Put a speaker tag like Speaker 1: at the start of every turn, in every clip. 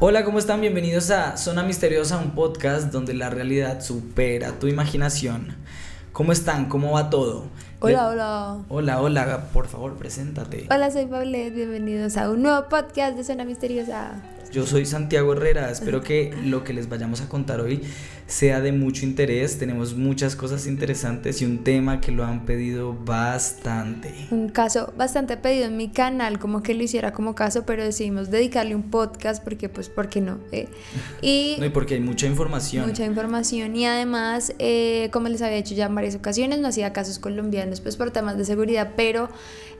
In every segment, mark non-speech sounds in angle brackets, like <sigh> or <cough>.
Speaker 1: Hola, ¿cómo están? Bienvenidos a Zona Misteriosa, un podcast donde la realidad supera tu imaginación. ¿Cómo están? ¿Cómo va todo?
Speaker 2: Hola,
Speaker 1: Le-
Speaker 2: hola.
Speaker 1: Hola, hola, por favor, preséntate.
Speaker 2: Hola, soy Paulette. Bienvenidos a un nuevo podcast de Zona Misteriosa.
Speaker 1: Yo soy Santiago Herrera, espero que lo que les vayamos a contar hoy sea de mucho interés. Tenemos muchas cosas interesantes y un tema que lo han pedido bastante.
Speaker 2: Un caso bastante pedido en mi canal, como que lo hiciera como caso, pero decidimos dedicarle un podcast porque, pues, ¿por qué no? Eh, Y
Speaker 1: No, y porque hay mucha información.
Speaker 2: mucha información y además, eh, como les había dicho ya en varias ocasiones, no hacía casos colombianos, pues por temas de seguridad, pero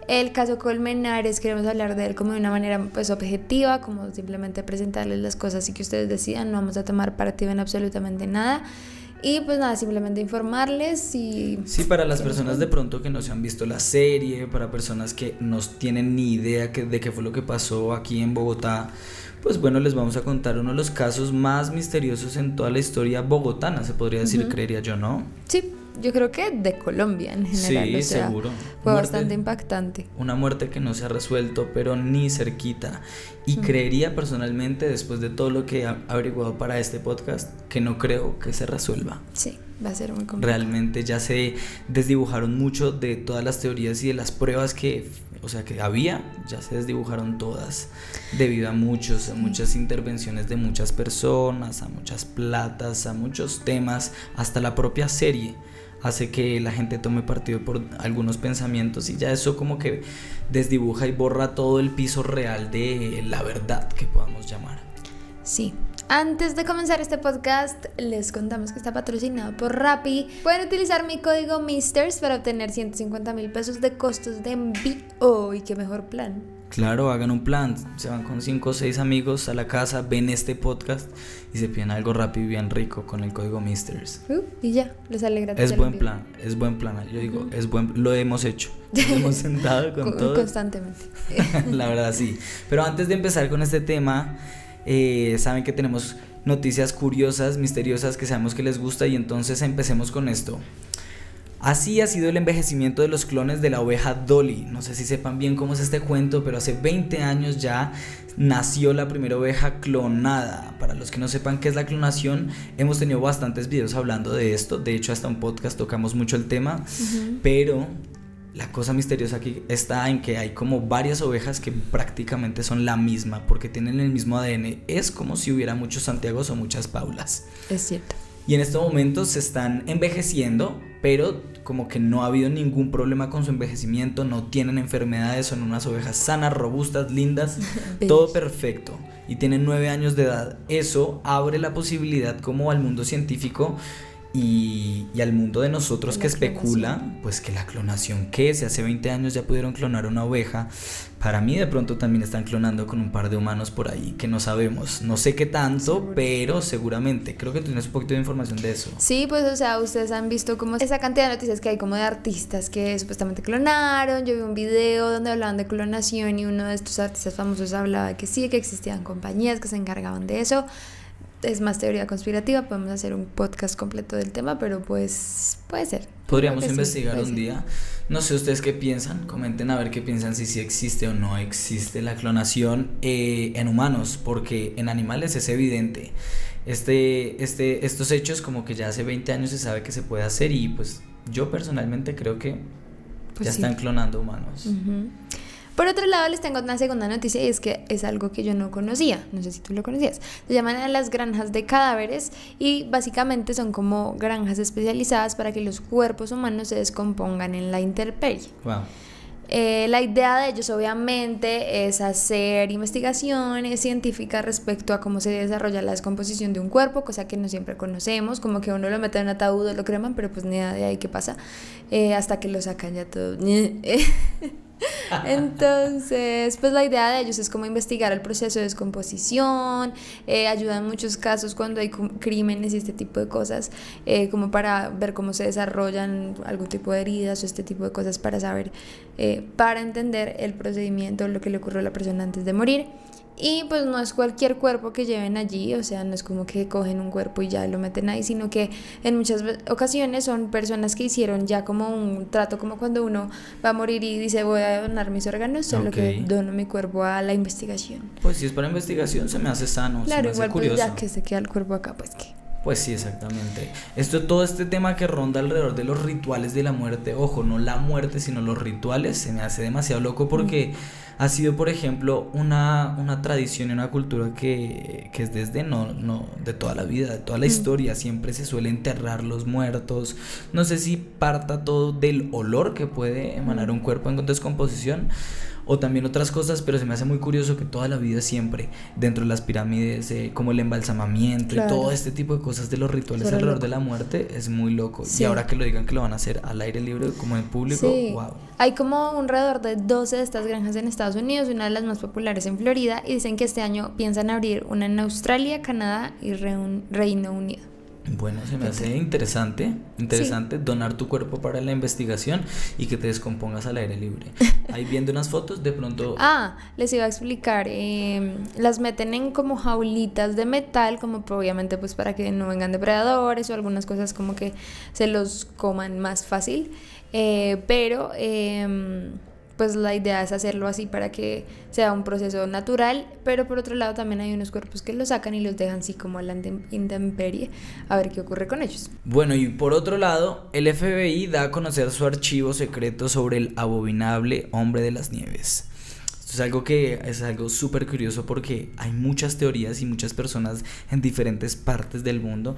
Speaker 2: el caso Colmenares queremos hablar de él como de una manera pues objetiva, como simplemente presentarles las cosas y que ustedes decidan, no vamos a tomar partido en absolutamente nada. Y pues nada, simplemente informarles y...
Speaker 1: Sí, para las personas de pronto que no se han visto la serie, para personas que no tienen ni idea que- de qué fue lo que pasó aquí en Bogotá, pues bueno, les vamos a contar uno de los casos más misteriosos en toda la historia bogotana, se podría decir, creería yo, ¿no?
Speaker 2: Sí, yo creo que de Colombia en general.
Speaker 1: Sí,
Speaker 2: o sea,
Speaker 1: seguro.
Speaker 2: Fue
Speaker 1: Muerte-
Speaker 2: bastante impactante.
Speaker 1: Una muerte que no se ha resuelto, pero ni cerquita. Y creería personalmente, después de todo lo que he averiguado para este podcast, que no creo que se resuelva.
Speaker 2: Sí, va a ser muy complicado.
Speaker 1: Realmente ya se desdibujaron mucho de todas las teorías y de las pruebas que, o sea, que había, ya se desdibujaron todas debido a muchos, a muchas intervenciones de muchas personas, a muchas platas, a muchos temas, hasta la propia serie hace que la gente tome partido por algunos pensamientos y ya eso como que desdibuja y borra todo el piso real de la verdad que podamos llamar.
Speaker 2: Sí. Antes de comenzar este podcast, les contamos que está patrocinado por Rappi. Pueden utilizar mi código MISTERS para obtener 150 mil pesos de costos de envío. Y qué mejor plan.
Speaker 1: Claro, hagan un plan, se van con 5 o 6 amigos a la casa, ven este podcast y se piden algo rápido y bien rico con el código Misters.
Speaker 2: Uh, y ya, les sale gratis.
Speaker 1: Es buen plan, es buen plan, yo digo, es buen, lo hemos hecho, <laughs> nos hemos sentado con
Speaker 2: Co-
Speaker 1: todos,
Speaker 2: Constantemente. <laughs> <laughs>
Speaker 1: la verdad sí. Pero antes de empezar con este tema, eh, saben que tenemos noticias curiosas, misteriosas que sabemos que les gusta y entonces empecemos con esto. Así ha sido el envejecimiento de los clones de la oveja Dolly. No sé si sepan bien cómo es este cuento, pero hace 20 años ya nació la primera oveja clonada. Para los que no sepan qué es la clonación, hemos tenido bastantes videos hablando de esto. De hecho, hasta un podcast tocamos mucho el tema. Pero la cosa misteriosa aquí está en que hay como varias ovejas que prácticamente son la misma, porque tienen el mismo ADN. Es como si hubiera muchos Santiagos o muchas Paulas.
Speaker 2: Es cierto.
Speaker 1: Y en estos momentos se están envejeciendo, pero como que no ha habido ningún problema con su envejecimiento, no tienen enfermedades, son unas ovejas sanas, robustas, lindas, <laughs> todo perfecto. Y tienen nueve años de edad. Eso abre la posibilidad como al mundo científico y, y al mundo de nosotros que
Speaker 2: la
Speaker 1: especula,
Speaker 2: clonación.
Speaker 1: pues que la clonación, que si hace 20 años ya pudieron clonar una oveja, para mí de pronto también están clonando con un par de humanos por ahí que no sabemos. No sé qué tanto, pero seguramente. Creo que tienes un poquito de información de eso.
Speaker 2: Sí, pues o sea, ustedes han visto como esa cantidad de noticias que hay como de artistas que supuestamente clonaron. Yo vi un video donde hablaban de clonación y uno de estos artistas famosos hablaba que sí, que existían compañías que se encargaban de eso. Es más teoría conspirativa, podemos hacer un podcast completo del tema, pero pues puede ser.
Speaker 1: Podríamos
Speaker 2: sí,
Speaker 1: investigar un
Speaker 2: ser.
Speaker 1: No sé ustedes qué piensan. Comenten a ver qué piensan si sí existe o no existe la clonación eh, en humanos, porque en animales es evidente. Este, este, estos hechos como que ya hace 20 años se sabe que se puede hacer y pues yo personalmente creo que
Speaker 2: Pues
Speaker 1: ya
Speaker 2: sí.
Speaker 1: están clonando humanos.
Speaker 2: Por otro lado, les tengo una segunda noticia y es que es algo que yo no conocía. No sé si tú lo conocías. Se llaman las granjas de cadáveres y básicamente son como granjas especializadas para que los cuerpos humanos se descompongan en la intemperie.
Speaker 1: Wow.
Speaker 2: Eh, la idea de ellos obviamente es hacer investigaciones científicas respecto a cómo se desarrolla la descomposición de un cuerpo, cosa que no siempre conocemos, como que uno lo mete en un ataúd o lo creman, pero pues ni idea de ahí qué pasa, eh, hasta que lo sacan ya todo. <laughs> <laughs> Entonces, pues la idea de ellos es como investigar el proceso de descomposición, eh, ayuda en muchos casos cuando hay crímenes y este tipo de cosas, eh, como para ver cómo se desarrollan algún tipo de heridas o este tipo de cosas para saber, eh, para entender el procedimiento, lo que le ocurrió a la persona antes de morir. Y pues no es cualquier cuerpo que lleven allí, o sea, no es como que cogen un cuerpo y ya lo meten ahí, sino que en muchas ocasiones son personas que hicieron ya como un trato, como cuando uno va a morir y dice voy a donar mis órganos, solo que dono mi cuerpo a la investigación.
Speaker 1: Pues si es para investigación se me hace sano, claro, se me igual
Speaker 2: Pues ya que se queda el cuerpo acá, pues que...
Speaker 1: Pues sí, exactamente. Esto, todo este tema que ronda alrededor de los rituales de la muerte, ojo, no la muerte, sino los rituales, se me hace demasiado loco porque ha sido, por ejemplo, una, una tradición y una cultura que, que, es desde no, no, de toda la vida, de toda la historia. Siempre se suele enterrar los muertos. No sé si parta todo del olor que puede emanar un cuerpo en descomposición o también otras cosas, pero se me hace muy curioso que toda la vida siempre dentro de las pirámides, eh, como el embalsamamiento y todo este tipo de cosas de los rituales alrededor de la muerte es muy loco. Y ahora que lo digan que lo van a hacer al aire libre, como en público, wow.
Speaker 2: Hay como un alrededor de 12 de estas granjas en Estados Unidos, una de las más populares en Florida, y dicen que este año piensan abrir una en Australia, Canadá y Reino Unido.
Speaker 1: Bueno, se me hace interesante, interesante donar tu cuerpo para la investigación y que te descompongas al aire libre. <laughs> Ahí viendo unas fotos, de pronto...
Speaker 2: Ah, les iba a explicar, em, las meten en como jaulitas de metal, como obviamente pues para que no vengan depredadores o algunas cosas como que se los coman más fácil, eh, pero... Eh, pues la idea es hacerlo así para que sea un proceso natural, pero por otro lado también hay unos cuerpos que los sacan y los dejan así como a la intemperie, a ver qué ocurre con ellos.
Speaker 1: Bueno, y por otro lado, el FBI da a conocer su archivo secreto sobre el abominable hombre de las nieves. Esto es algo que es algo súper curioso porque hay muchas teorías y muchas personas en diferentes partes del mundo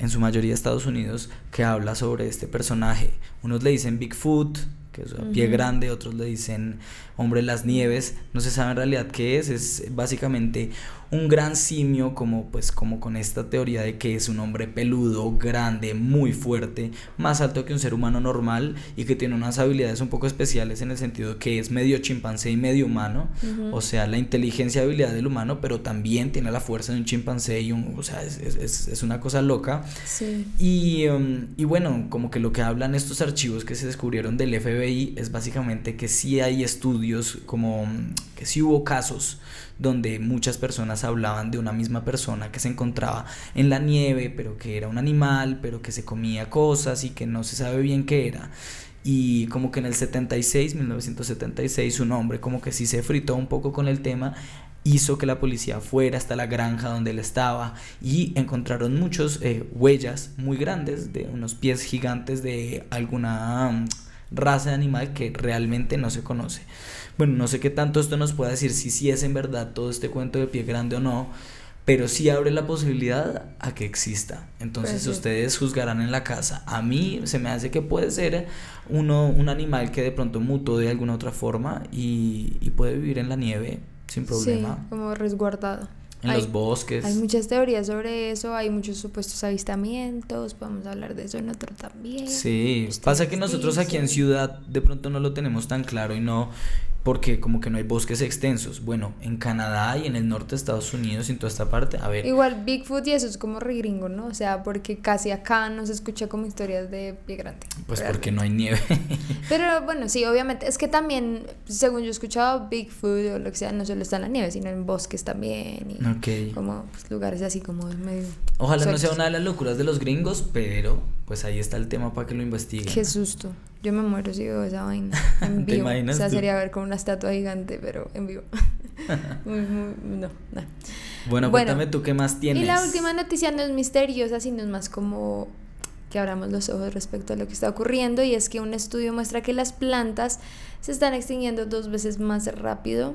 Speaker 1: en su mayoría Estados Unidos, que habla sobre este personaje. Unos le dicen Bigfoot, que es a pie grande, otros le dicen hombre de las nieves, no se sabe en realidad qué es, es básicamente un gran simio como pues como con esta teoría de que es un hombre peludo, grande, muy fuerte, más alto que un ser humano normal y que tiene unas habilidades un poco especiales en el sentido que es medio chimpancé y medio humano, o sea, la inteligencia y habilidad del humano, pero también tiene la fuerza de un chimpancé y un, o sea, es, es, es una cosa loca. Sí. Y, um, y bueno, como que lo que hablan estos archivos que se descubrieron del FBI es básicamente que sí hay estudios como que sí hubo casos donde muchas personas hablaban de una misma persona que se encontraba en la nieve, pero que era un animal, pero que se comía cosas y que no se sabe bien qué era. Y como que en el 76, 1976, un hombre como que sí se fritó un poco con el tema, hizo que la policía fuera hasta la granja donde él estaba y encontraron muchas eh, huellas muy grandes de unos pies gigantes de alguna mm, raza de animal que realmente no se conoce. Bueno, no sé qué tanto esto nos puede decir si sí es en verdad todo este cuento de pie grande o no, pero sí abre la posibilidad a que exista. Entonces ustedes juzgarán en la casa. A mí se me hace que puede ser uno, un animal que de pronto mutó de alguna otra forma y, y puede vivir en la nieve sin problema.
Speaker 2: Sí, como resguardado
Speaker 1: en los bosques.
Speaker 2: Hay muchas teorías sobre eso, hay muchos supuestos avistamientos, podemos hablar de eso en otro también.
Speaker 1: Sí, pasa que nosotros aquí en ciudad de pronto no lo tenemos tan claro y no porque como que no hay bosques extensos. Bueno, en Canadá y en el norte de Estados Unidos y en toda esta parte, a ver.
Speaker 2: Igual Bigfoot y eso es como re gringo, ¿no? O sea, porque casi acá no se escucha como historias de pie grande.
Speaker 1: Pues porque no hay nieve. <laughs>
Speaker 2: Pero bueno, sí, obviamente. Es que también, según yo he escuchado, Bigfoot o lo que sea, no solo está en la nieve, sino en bosques también. Y Como pues, lugares así como medio.
Speaker 1: Ojalá no sea una de las locuras de los gringos, pero pues ahí está el tema para que lo investiguen.
Speaker 2: Qué susto. Yo me muero si veo esa vaina <laughs> en vivo. o sea, sería ver como una estatua gigante, pero en vivo. <laughs> no, no.
Speaker 1: Bueno, cuéntame tú qué más tienes.
Speaker 2: Y la última noticia no es misteriosa, sino es más como que abramos los ojos respecto a lo que está ocurriendo y es que un estudio muestra que las plantas se están extinguiendo dos veces más rápido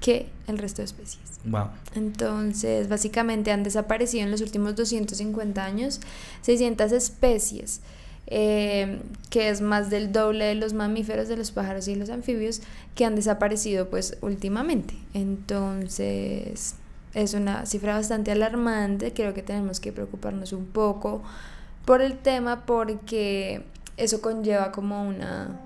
Speaker 2: que el resto de especies.
Speaker 1: Wow.
Speaker 2: Entonces, básicamente han desaparecido en los últimos 250 años 600 especies. Eh, que es más del doble de los mamíferos, de los pájaros y los anfibios que han desaparecido pues últimamente. Entonces es una cifra bastante alarmante, creo que tenemos que preocuparnos un poco por el tema porque eso conlleva como una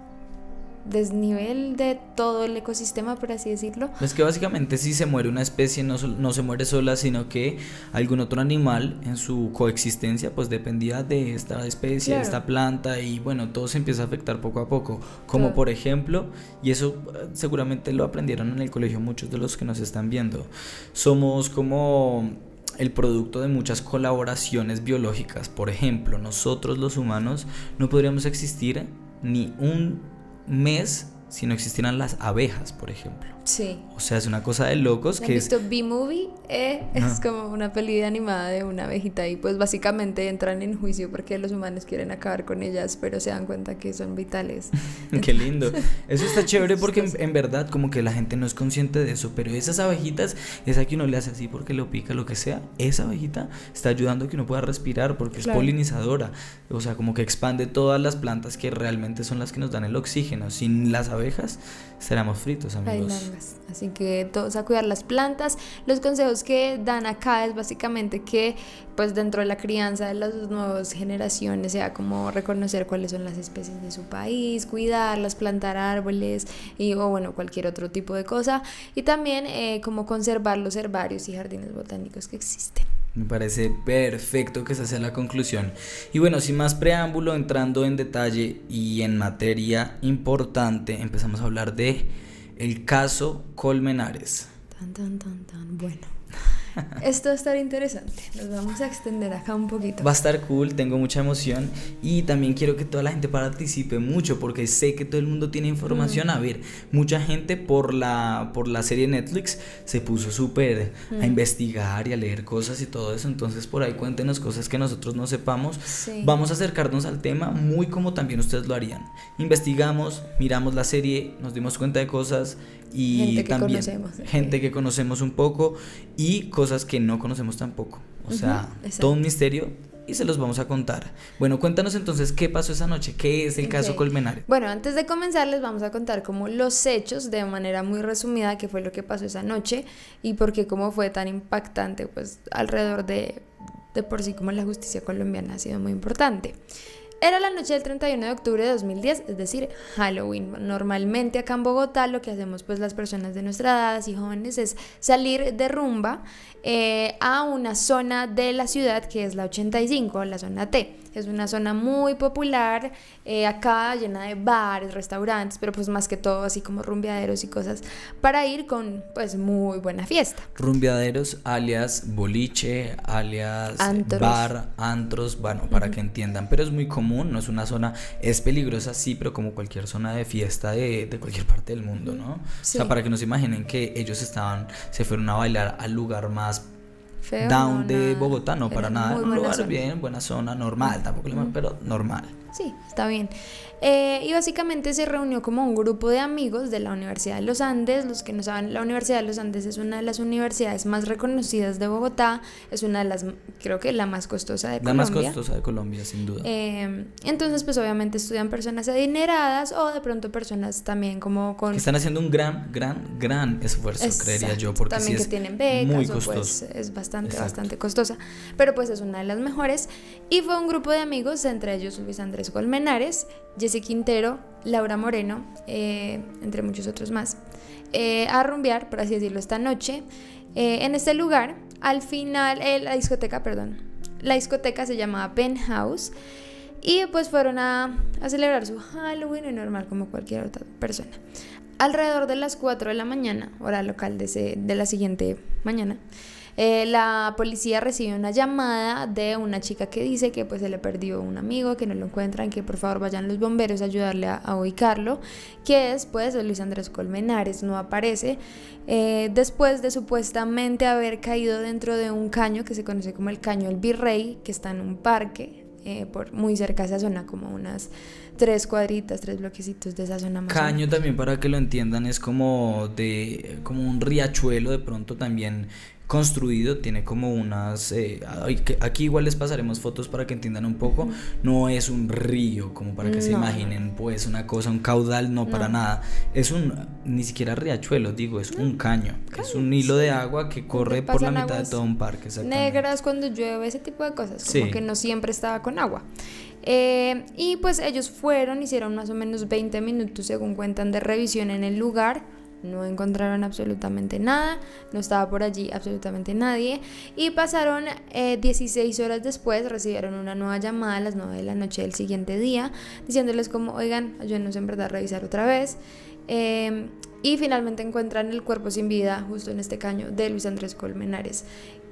Speaker 2: desnivel de todo el ecosistema, por así decirlo.
Speaker 1: Es que básicamente si se muere una especie no, no se muere sola, sino que algún otro animal en su coexistencia pues dependía de esta especie, de esta planta y bueno, todo se empieza a afectar poco a poco. Como por ejemplo, y eso eh, seguramente lo aprendieron en el colegio muchos de los que nos están viendo, somos como el producto de muchas colaboraciones biológicas. Por ejemplo, nosotros los humanos no podríamos existir ni un mes si no existieran las abejas, por ejemplo.
Speaker 2: Sí.
Speaker 1: O sea, es una cosa de locos que
Speaker 2: visto B-Movie? Eh, es como una peli animada de una abejita y pues básicamente entran en juicio porque los humanos quieren acabar con ellas, pero se dan cuenta que son vitales. <laughs>
Speaker 1: Qué lindo. Eso está chévere porque en, verdad como que la gente no es consciente de eso, pero esas abejitas, esa que uno le hace así porque lo pica, lo que sea, esa abejita está ayudando a que uno pueda respirar porque es polinizadora. O sea, como que expande todas las plantas que realmente son las que nos dan el oxígeno. Sin las abejas, seremos fritos, amigos.
Speaker 2: Así que todos a cuidar las plantas. Los consejos que dan acá es básicamente que pues dentro de la crianza de las nuevas generaciones sea como reconocer cuáles son las especies de su país, cuidarlas, plantar árboles y o bueno cualquier otro tipo de cosa y también eh, como conservar los herbarios y jardines botánicos que existen.
Speaker 1: Me parece perfecto que esa sea la conclusión. Y bueno, sin más preámbulo, entrando en detalle y en materia importante, empezamos a hablar de el caso Colmenares.
Speaker 2: Tan, tan, tan, tan. Bueno. <laughs> Esto va a estar interesante. Nos vamos a extender acá un poquito.
Speaker 1: Va a estar cool, tengo mucha emoción y también quiero que toda la gente participe mucho porque sé que todo el mundo tiene información. A ver, mucha gente por la, por la serie Netflix se puso súper a investigar y a leer cosas y todo eso. Entonces por ahí cuéntenos cosas que nosotros no sepamos. Vamos a acercarnos al tema muy como también ustedes lo harían. Investigamos, miramos la serie, nos dimos cuenta de cosas y
Speaker 2: gente
Speaker 1: también
Speaker 2: que conocemos.
Speaker 1: gente que conocemos un poco y cosas que no conocemos tampoco. O sea, todo un misterio y se los vamos a contar. Bueno, cuéntanos entonces qué pasó esa noche, qué es el caso Colmenares.
Speaker 2: Bueno, antes de comenzar les vamos a contar como los hechos de manera muy resumida, qué fue lo que pasó esa noche y por qué cómo fue tan impactante, pues alrededor de, de por sí como la justicia colombiana ha sido muy importante. Era la noche del 31 de octubre de 2010, es decir, Halloween. Normalmente acá en Bogotá lo que hacemos pues las personas de nuestra edad y jóvenes es salir de rumba eh, a una zona de la ciudad que es la 85, la zona T. Es una zona muy popular eh, acá, llena de bares, restaurantes, pero pues más que todo así como rumbeaderos y cosas para ir con pues muy buena fiesta.
Speaker 1: Rumbeaderos alias boliche, alias bar, antros, bueno, para que entiendan, pero es muy común, no es una zona, es peligrosa sí, pero como cualquier zona de fiesta de, de cualquier parte del mundo, ¿no? O sea, para que no se imaginen que ellos estaban, se fueron a bailar al lugar más down de Bogotá, no para nada. Un lugar bien, buena zona, normal, tampoco pero normal.
Speaker 2: Sí, está bien. Eh, y básicamente se reunió como un grupo de amigos de la Universidad de los Andes. Los que no saben, la Universidad de los Andes es una de las universidades más reconocidas de Bogotá. Es una de las, creo que la más costosa de Colombia.
Speaker 1: La más costosa de Colombia, sin duda.
Speaker 2: Eh, entonces, pues obviamente estudian personas adineradas o de pronto personas también como con...
Speaker 1: Que están haciendo un gran, gran, gran esfuerzo, creería yo. Porque
Speaker 2: también que tienen becas muy pues, costoso. es bastante, bastante costosa. Pero pues es una de las mejores. Y fue un grupo de amigos, entre ellos Luis Andrés Colmenares, Jesse Quintero, Laura Moreno, eh, entre muchos otros más, eh, a rumbear, por así decirlo, esta noche. Eh, en este lugar, al final, la discoteca, perdón, la discoteca se llamaba Penthouse. Y pues fueron a, a celebrar su Halloween, normal como cualquier otra persona. Alrededor de las 4 de la mañana, hora local de, de la siguiente mañana, eh, la policía recibe una llamada de una chica que dice que pues se le perdió un amigo, que no lo encuentran, que por favor vayan los bomberos a ayudarle a, ubicarlo, que después Luis Andrés Colmenares no aparece, eh, después de supuestamente haber caído dentro de un caño que se conoce como el caño El Virrey, que está en un parque, eh, por muy cerca de esa zona, como unas tres cuadritas, tres bloquecitos de esa zona más
Speaker 1: Caño también para que lo entiendan es como de como un riachuelo de pronto también construido, tiene como unas... Eh, aquí igual les pasaremos fotos para que entiendan un poco, no es un río como para que se imaginen pues una cosa, un caudal, no, para nada, es un, ni siquiera riachuelo, digo, es un caño, es un hilo de agua que corre por la mitad de todo un parque.
Speaker 2: Negras cuando llueve, ese tipo de cosas, como que no siempre estaba con agua. Eh, y pues ellos fueron, hicieron más o menos 20 minutos, según cuentan, de revisión en el lugar no encontraron absolutamente nada, no estaba por allí absolutamente nadie y pasaron 16 eh, horas después, recibieron una nueva llamada a las 9 de la noche del siguiente día, diciéndoles como, oigan, ayúdenos en verdad a revisar otra vez. Em, y finalmente encuentran el cuerpo sin vida justo en este caño de Luis Andrés Colmenares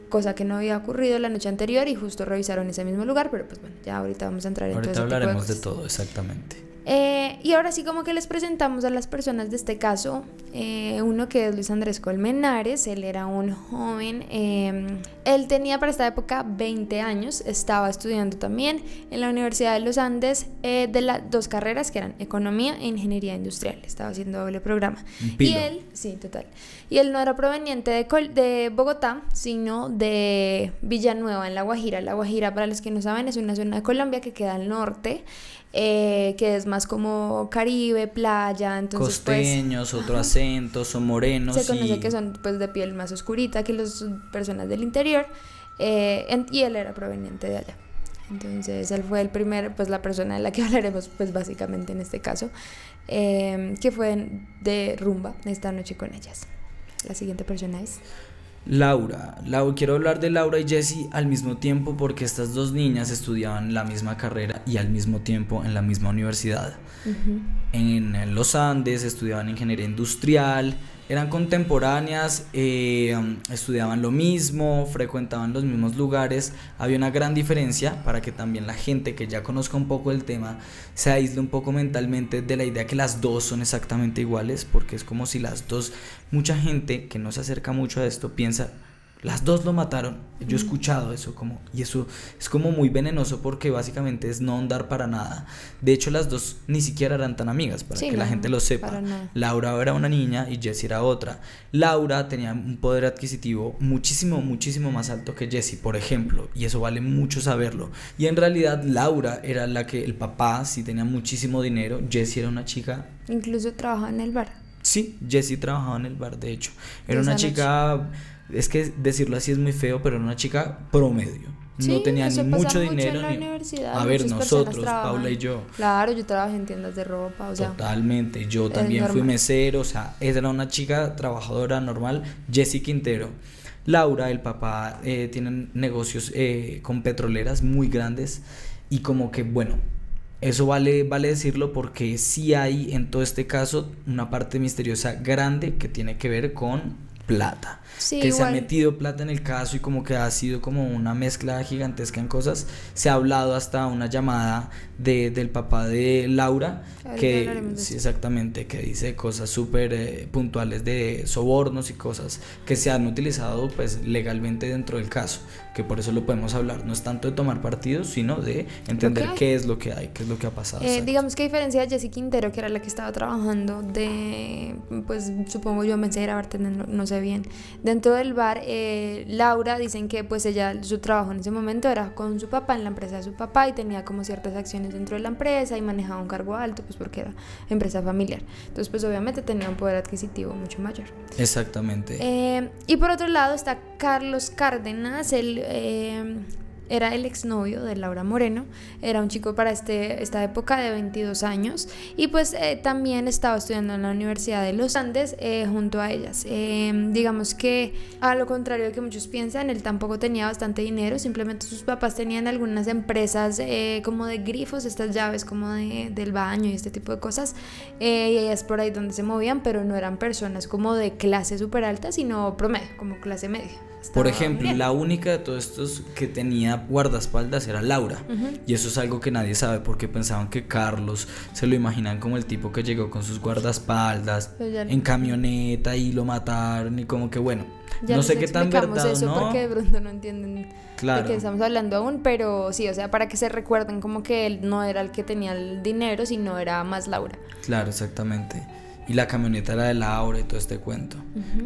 Speaker 2: cosa que no había ocurrido la noche anterior y justo revisaron ese mismo lugar, pero pues bueno, ya ahorita vamos a entrar en
Speaker 1: Ahorita hablaremos de todo, exactamente.
Speaker 2: Eh, y ahora sí como que les presentamos a las personas de este caso, eh, uno que es Luis Andrés Colmenares, él era un joven, em, él tenía para esta época 20 años, estaba estudiando también en la Universidad de los Andes eh, de las dos carreras que eran Economía e Ingeniería Industrial, estaba haciendo doble programa. Y él, sí, total, y él no era proveniente de, de Bogotá, sino de Villanueva, en La Guajira. La Guajira, para los que no saben, es una zona de Colombia que queda al norte. Eh, que es más como Caribe, playa, entonces
Speaker 1: pues, costeños, otro acento, son morenos.
Speaker 2: Se conoce que son pues de piel más oscurita que las personas del interior eh, y él era proveniente de allá. Entonces él fue el primer, pues la persona de la que <laughs> hablaremos pues básicamente en este caso, eh, que fue de rumba esta noche con ellas. La siguiente persona es...
Speaker 1: Laura. Laura, quiero hablar de Laura y Jessie al mismo tiempo porque estas dos niñas estudiaban la misma carrera y al mismo tiempo en la misma universidad. en, los Andes estudiaban ingeniería industrial eran contemporáneas, eh, estudiaban lo mismo, frecuentaban los mismos lugares. Había una gran diferencia para que también la gente que ya conozca un poco el tema se aísle un poco mentalmente de la idea que las dos son exactamente iguales, porque es como si las dos, mucha gente que no se acerca mucho a esto piensa, las dos lo mataron. Yo he escuchado eso como y eso es como muy venenoso porque básicamente es no andar para nada. De hecho, las dos ni siquiera eran tan amigas para que la gente lo sepa. Laura era una niña y Jessie era otra. Laura tenía un poder adquisitivo muchísimo muchísimo más alto que Jessie, por ejemplo, y eso vale mucho saberlo. Y en realidad Laura era la que el papá sí tenía muchísimo dinero, Jessie era una chica
Speaker 2: incluso trabajaba en el bar.
Speaker 1: Sí, Jessie trabajaba en el bar, de hecho. Era una chica es que decirlo así es muy feo, pero era una chica promedio. no tenía ni mucho dinero ni a ver nosotros Paula y yo
Speaker 2: claro yo trabajé en tiendas de ropa o sea
Speaker 1: totalmente yo también fui mesero o sea era una chica trabajadora normal Jessie Quintero Laura el papá eh, tienen negocios eh, con petroleras muy grandes y como que bueno eso vale, vale decirlo porque sí hay en todo este caso una parte misteriosa grande que tiene que ver con plata. Que se ha metido plata en el caso y como que ha sido como una mezcla gigantesca en cosas. Se ha hablado hasta una llamada de, del papá de Laura, que sí, exactamente, que dice cosas súper eh, puntuales de sobornos y cosas que se han utilizado pues legalmente dentro del caso, que por eso lo podemos hablar. No es tanto de tomar partidos, sino de entender qué es lo que hay, qué es lo que ha pasado.
Speaker 2: Eh, digamos que a diferencia de Jessie Quintero, que era la que estaba trabajando de, pues supongo yo, mesera, bartender, no, no sé bien, dentro del bar, eh, Laura dicen que pues ella, su trabajo en ese momento era con su papá, en la empresa de su papá, y tenía como ciertas acciones dentro de la empresa y manejaba un cargo alto, pues porque era empresa familiar. Entonces, pues obviamente tenía un poder adquisitivo mucho mayor.
Speaker 1: Exactamente.
Speaker 2: Eh, y por otro lado está Carlos Cárdenas, el eh, era el exnovio de Laura Moreno, era un chico para este, esta época de 22 años y pues eh, también estaba estudiando en la Universidad de los Andes eh, junto a ellas. Em, digamos que a lo contrario de que muchos piensan, él tampoco tenía bastante dinero, simplemente sus papás tenían algunas empresas eh, como de grifos, estas llaves como de, del baño y este tipo de cosas y ellas por ahí donde se movían, pero no eran personas como de clase súper alta, sino promedio, como clase media.
Speaker 1: Por ejemplo, la única de todos estos que tenía guardaespaldas era Laura. Y eso es algo que nadie sabe porque pensaban que Carlos se lo imaginan como el tipo que llegó con sus guardaespaldas pues en camioneta y lo mataron y como que bueno. no sé qué tan verdad
Speaker 2: eso
Speaker 1: no.
Speaker 2: porque de pronto no entienden de qué estamos hablando aún, pero sí, o sea, para que se recuerden como que él no era el que tenía el dinero, sino era más Laura.
Speaker 1: Claro, exactamente. Y la camioneta era de Laura y todo este cuento,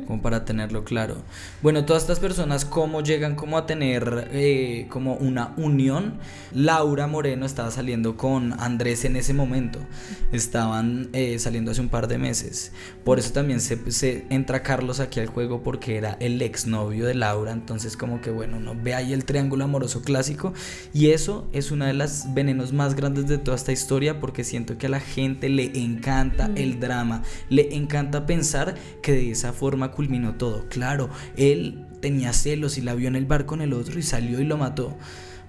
Speaker 1: como para tenerlo claro. Bueno, todas estas personas, ¿cómo llegan como a tener eh, como una unión? Laura Moreno estaba saliendo con Andrés en ese momento, estaban eh, saliendo hace un par de meses, por eso también se, se, entra Carlos aquí al juego porque era el exnovio de Laura, entonces como que bueno, uno ve ahí el triángulo amoroso clásico. Y eso es una de las venenos más grandes de toda esta historia porque siento que a la gente le encanta el drama le encanta pensar que de esa forma culminó todo. Claro, él tenía celos y la vio en el bar con el otro y salió y lo mató.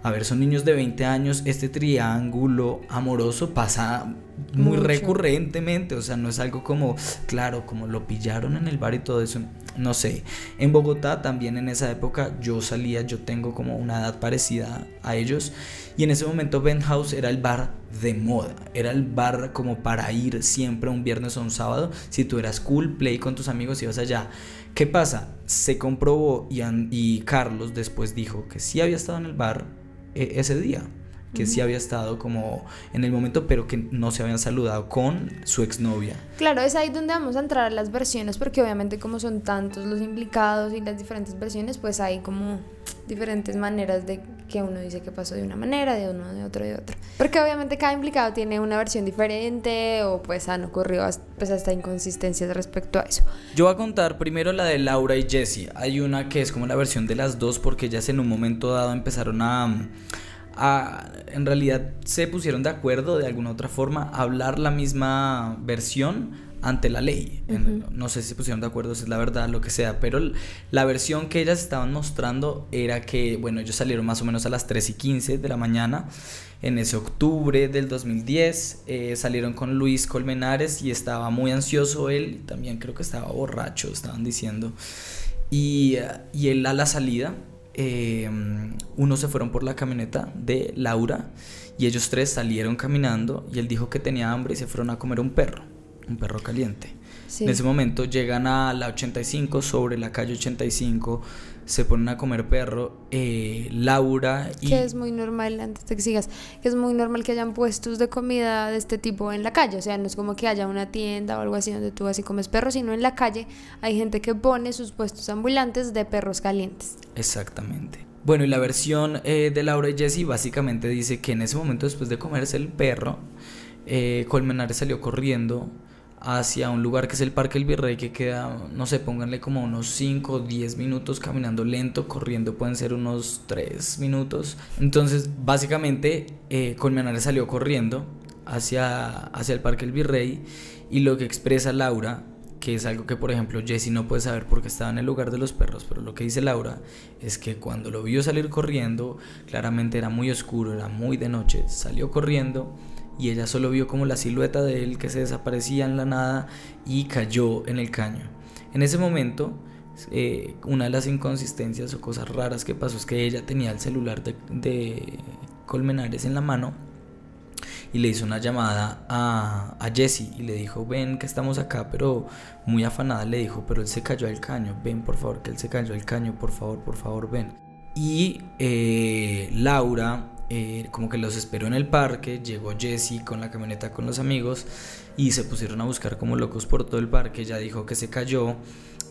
Speaker 1: A ver, son niños de 20 años, este triángulo amoroso pasa muy recurrentemente, o sea, no es algo como, claro, como lo pillaron en el bar y todo eso, no sé. En Bogotá también en esa época yo salía, yo tengo como una edad parecida a ellos y en ese momento House era el bar de moda, era el bar como para ir siempre un viernes o un sábado, si tú eras cool, play con tus amigos y ibas allá. ¿Qué pasa? Se comprobó y, Carlos después dijo que sí había estado en el bar e, ese día que sí había estado como en el momento, pero que no se habían saludado con su exnovia.
Speaker 2: Claro, es ahí donde vamos a entrar a las versiones, porque obviamente como son tantos los implicados y las diferentes versiones, pues hay como diferentes maneras de que uno dice que pasó de una manera, de uno de otro de otro. Porque obviamente cada implicado tiene una versión diferente o pues han ocurrido pues hasta inconsistencias respecto a eso.
Speaker 1: Yo voy a contar primero la de Laura y Jessie. Hay una que es como la versión de las dos porque ellas en un momento dado empezaron a en realidad se pusieron de acuerdo de alguna otra forma a hablar la misma versión ante la ley. No sé si se pusieron de acuerdo, si es la verdad, lo que sea, pero la versión que ellas estaban mostrando era que, bueno, ellos salieron más o menos a las 3 y 15 de la mañana, en ese octubre del 2010, eh, salieron con Luis Colmenares y estaba muy ansioso él, también creo que estaba borracho, estaban diciendo, y, y él a la salida eh, unos se fueron por la camioneta de Laura y ellos tres salieron caminando y él dijo que tenía hambre y se fueron a comer un perro, un perro caliente. En ese momento llegan a la 85, sobre la calle 85, se ponen a comer perro. Eh, Laura
Speaker 2: y. Que es muy normal, antes de que sigas, que es muy normal que hayan puestos de comida de este tipo en la calle. O sea, no es como que haya una tienda o algo así donde tú vas y comes perro, sino en la calle hay gente que pone sus puestos ambulantes de perros calientes.
Speaker 1: Exactamente. Bueno, y la versión eh, de Laura y Jesse básicamente dice que en ese momento, después de comerse el perro, eh, Colmenares salió corriendo hacia un lugar que es el Parque El Virrey, que queda, no sé, pónganle como unos 5 o 10 minutos caminando lento, corriendo pueden ser unos 3 minutos. Entonces, básicamente, eh, Colmenares salió corriendo hacia, hacia el Parque El Virrey y lo que expresa Laura, que es algo que, por ejemplo, Jesse no puede saber porque estaba en el lugar de los perros, pero lo que dice Laura es que cuando lo vio salir corriendo, claramente era muy oscuro, era muy de noche, salió corriendo y ella solo vio como la silueta de él que se desaparecía en la nada y cayó en el caño. En ese momento, eh, una de las inconsistencias o cosas raras que pasó es que ella tenía el celular de, Colmenares en la mano y le hizo una llamada a, a Jesse y le dijo, ven que estamos acá, pero muy afanada le dijo, pero él se cayó al caño, ven por favor, que él se cayó al caño, por favor, por favor, ven. Y eh, Laura eh, como que los esperó en el parque, llegó Jesse con la camioneta con los amigos y se pusieron a buscar como locos por todo el parque, ella dijo que se cayó,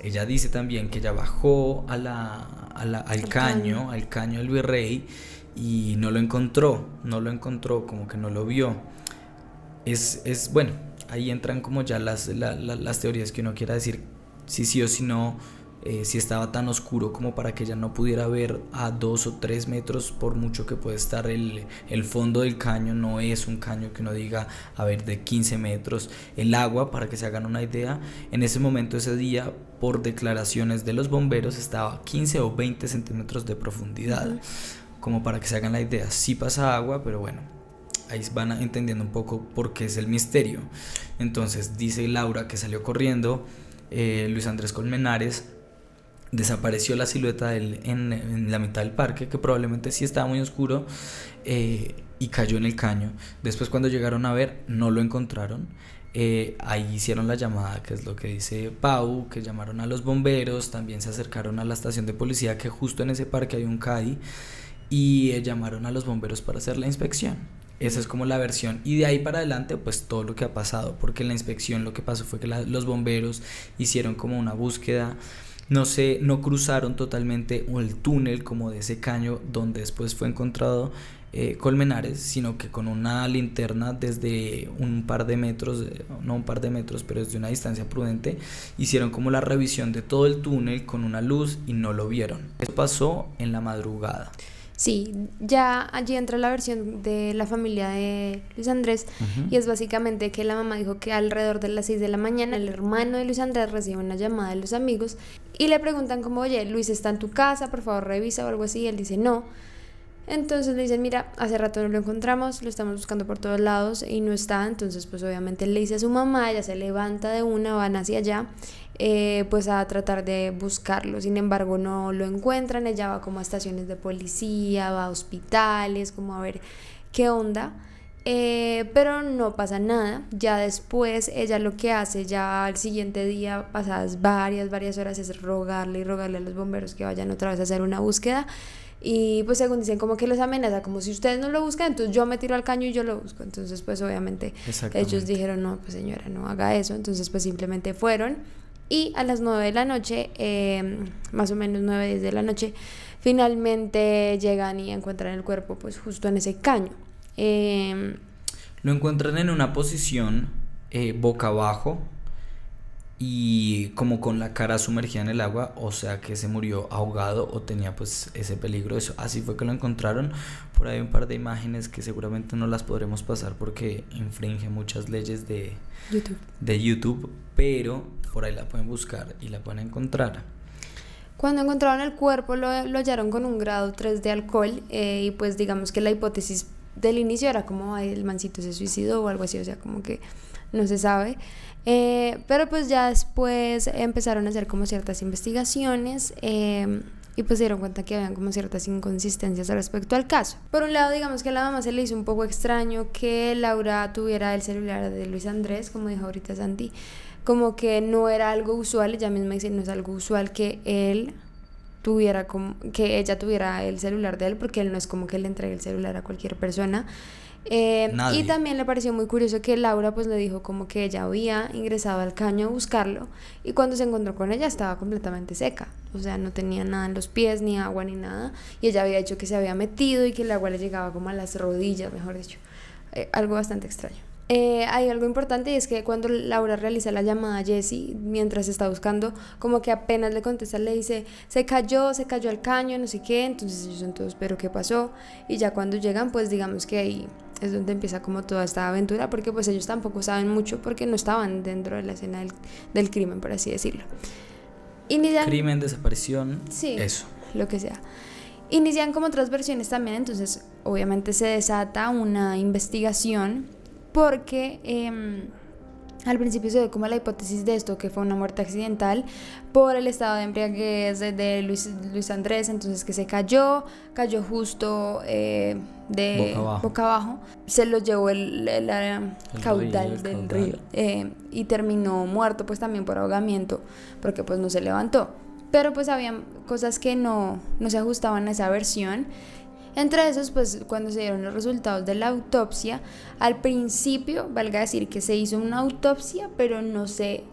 Speaker 1: ella dice también que ella bajó a la, al caño, al caño del virrey y no lo encontró, no lo encontró, como que no lo vio. Es, es bueno, ahí entran como ya las, las teorías que uno quiera decir si sí o si no eh, si estaba tan oscuro como para que ella no pudiera ver a dos o tres metros por mucho que puede estar el, el, fondo del caño no es un caño que uno diga a ver de 15 metros el agua para que se hagan una idea en ese momento ese día por declaraciones de los bomberos estaba a 15 o 20 centímetros de profundidad como para que se hagan la idea. Sí pasa agua pero bueno ahí van entendiendo un poco por qué es el misterio. Entonces dice Laura que salió corriendo eh, Luis Andrés Colmenares desapareció la silueta de él en, la mitad del parque, que probablemente sí estaba muy oscuro, eh, y cayó en el caño. Después cuando llegaron a ver, no lo encontraron. Eh, ahí hicieron la llamada, que es lo que dice Pau, que llamaron a los bomberos, también se acercaron a la estación de policía, que justo en ese parque hay un CAI, y eh, llamaron a los bomberos para hacer la inspección. Esa es como la versión. Y de ahí para adelante, pues todo lo que ha pasado. Porque en la inspección lo que pasó fue que los bomberos hicieron como una búsqueda. No se, no cruzaron totalmente el túnel como de ese caño donde después fue encontrado eh, Colmenares, sino que con una linterna desde un par de metros, eh, no un par de metros, pero desde una distancia prudente, hicieron como la revisión de todo el túnel con una luz y no lo vieron. Eso pasó en la madrugada.
Speaker 2: Sí, ya allí entra la versión de la familia de Luis Andrés y es básicamente que la mamá dijo que alrededor de las 6 de la mañana el hermano de Luis Andrés recibe una llamada de los amigos y le preguntan como, oye, Luis está en tu casa, por favor revisa o algo así, y él dice no. Entonces le dicen, mira, hace rato no lo encontramos, lo estamos buscando por todos lados y no está. Entonces, pues obviamente le dice a su mamá, ella se levanta de una, van hacia allá, eh, pues a tratar de buscarlo. Sin embargo, no lo encuentran. Ella va como a estaciones de policía, va a hospitales, como a ver qué onda. Eh, pero no pasa nada. Ya después ella lo que hace, ya al siguiente día, pasadas varias, varias horas, es rogarle y rogarle a los bomberos que vayan otra vez a hacer una búsqueda. Y pues según dicen como que los amenaza, como si ustedes no lo buscan, entonces yo me tiro al caño y yo lo busco. Entonces pues obviamente ellos dijeron, no, pues señora, no haga eso. Entonces pues simplemente fueron y a las 9 de la noche, em, más o menos 9, 10 de la noche, finalmente llegan y encuentran el cuerpo pues justo en ese caño. Em,
Speaker 1: lo encuentran en una posición eh, boca abajo, y como con la cara sumergida en el agua, o sea que se murió ahogado o tenía pues ese peligro. Eso, así fue que lo encontraron. Por ahí un par de imágenes que seguramente no las podremos pasar porque infringe muchas leyes de YouTube, de YouTube pero por ahí la pueden buscar y la pueden encontrar.
Speaker 2: Cuando encontraron el cuerpo lo, lo hallaron con un grado 3 de alcohol eh, y pues digamos que la hipótesis del inicio era como el mancito se suicidó o algo así, o sea, como que no se sabe. Eh, pero pues ya después empezaron a hacer como ciertas investigaciones em, y pues se dieron cuenta que habían como ciertas inconsistencias respecto al caso. Por un lado, digamos que a la mamá se le hizo un poco extraño que Laura tuviera el celular de Luis Andrés, como dijo ahorita Santi, como que no era algo usual, ella misma dice, no es algo usual que él tuviera como que ella tuviera el celular de él porque él no es como que le entregue el celular a cualquier persona eh, y también le pareció muy curioso que Laura pues le dijo como que ella había ingresado al caño a buscarlo y cuando se encontró con ella estaba completamente seca, o sea, no tenía nada en los pies, ni agua, ni nada, y ella había dicho que se había metido y que el agua le llegaba como a las rodillas, mejor dicho, eh, algo bastante extraño. Eh, hay algo importante y es que cuando Laura realiza la llamada a Jessie mientras está buscando, como que apenas le contesta, le dice, se cayó, se cayó al caño, no sé qué, entonces ellos son todos, pero ¿qué pasó? Y ya cuando llegan, pues digamos que ahí es donde empieza como toda esta aventura, porque pues ellos tampoco saben mucho porque no estaban dentro de la escena del, crimen, por así decirlo.
Speaker 1: Inician, crimen, desaparición, sí, eso.
Speaker 2: Lo que sea. Inician como otras versiones también, entonces obviamente se desata una investigación porque em, al principio se ve como la hipótesis de esto, que fue una muerte accidental por el estado de embriaguez de Luis, Luis Andrés, entonces que se cayó, cayó justo eh, de boca abajo. se lo llevó el, caudal del río eh, y terminó muerto pues también por ahogamiento, porque pues no se levantó. Pero pues había cosas que no, no se ajustaban a esa versión entre esos, pues cuando se dieron los resultados de la autopsia, al principio, valga decir que se hizo una autopsia, pero no se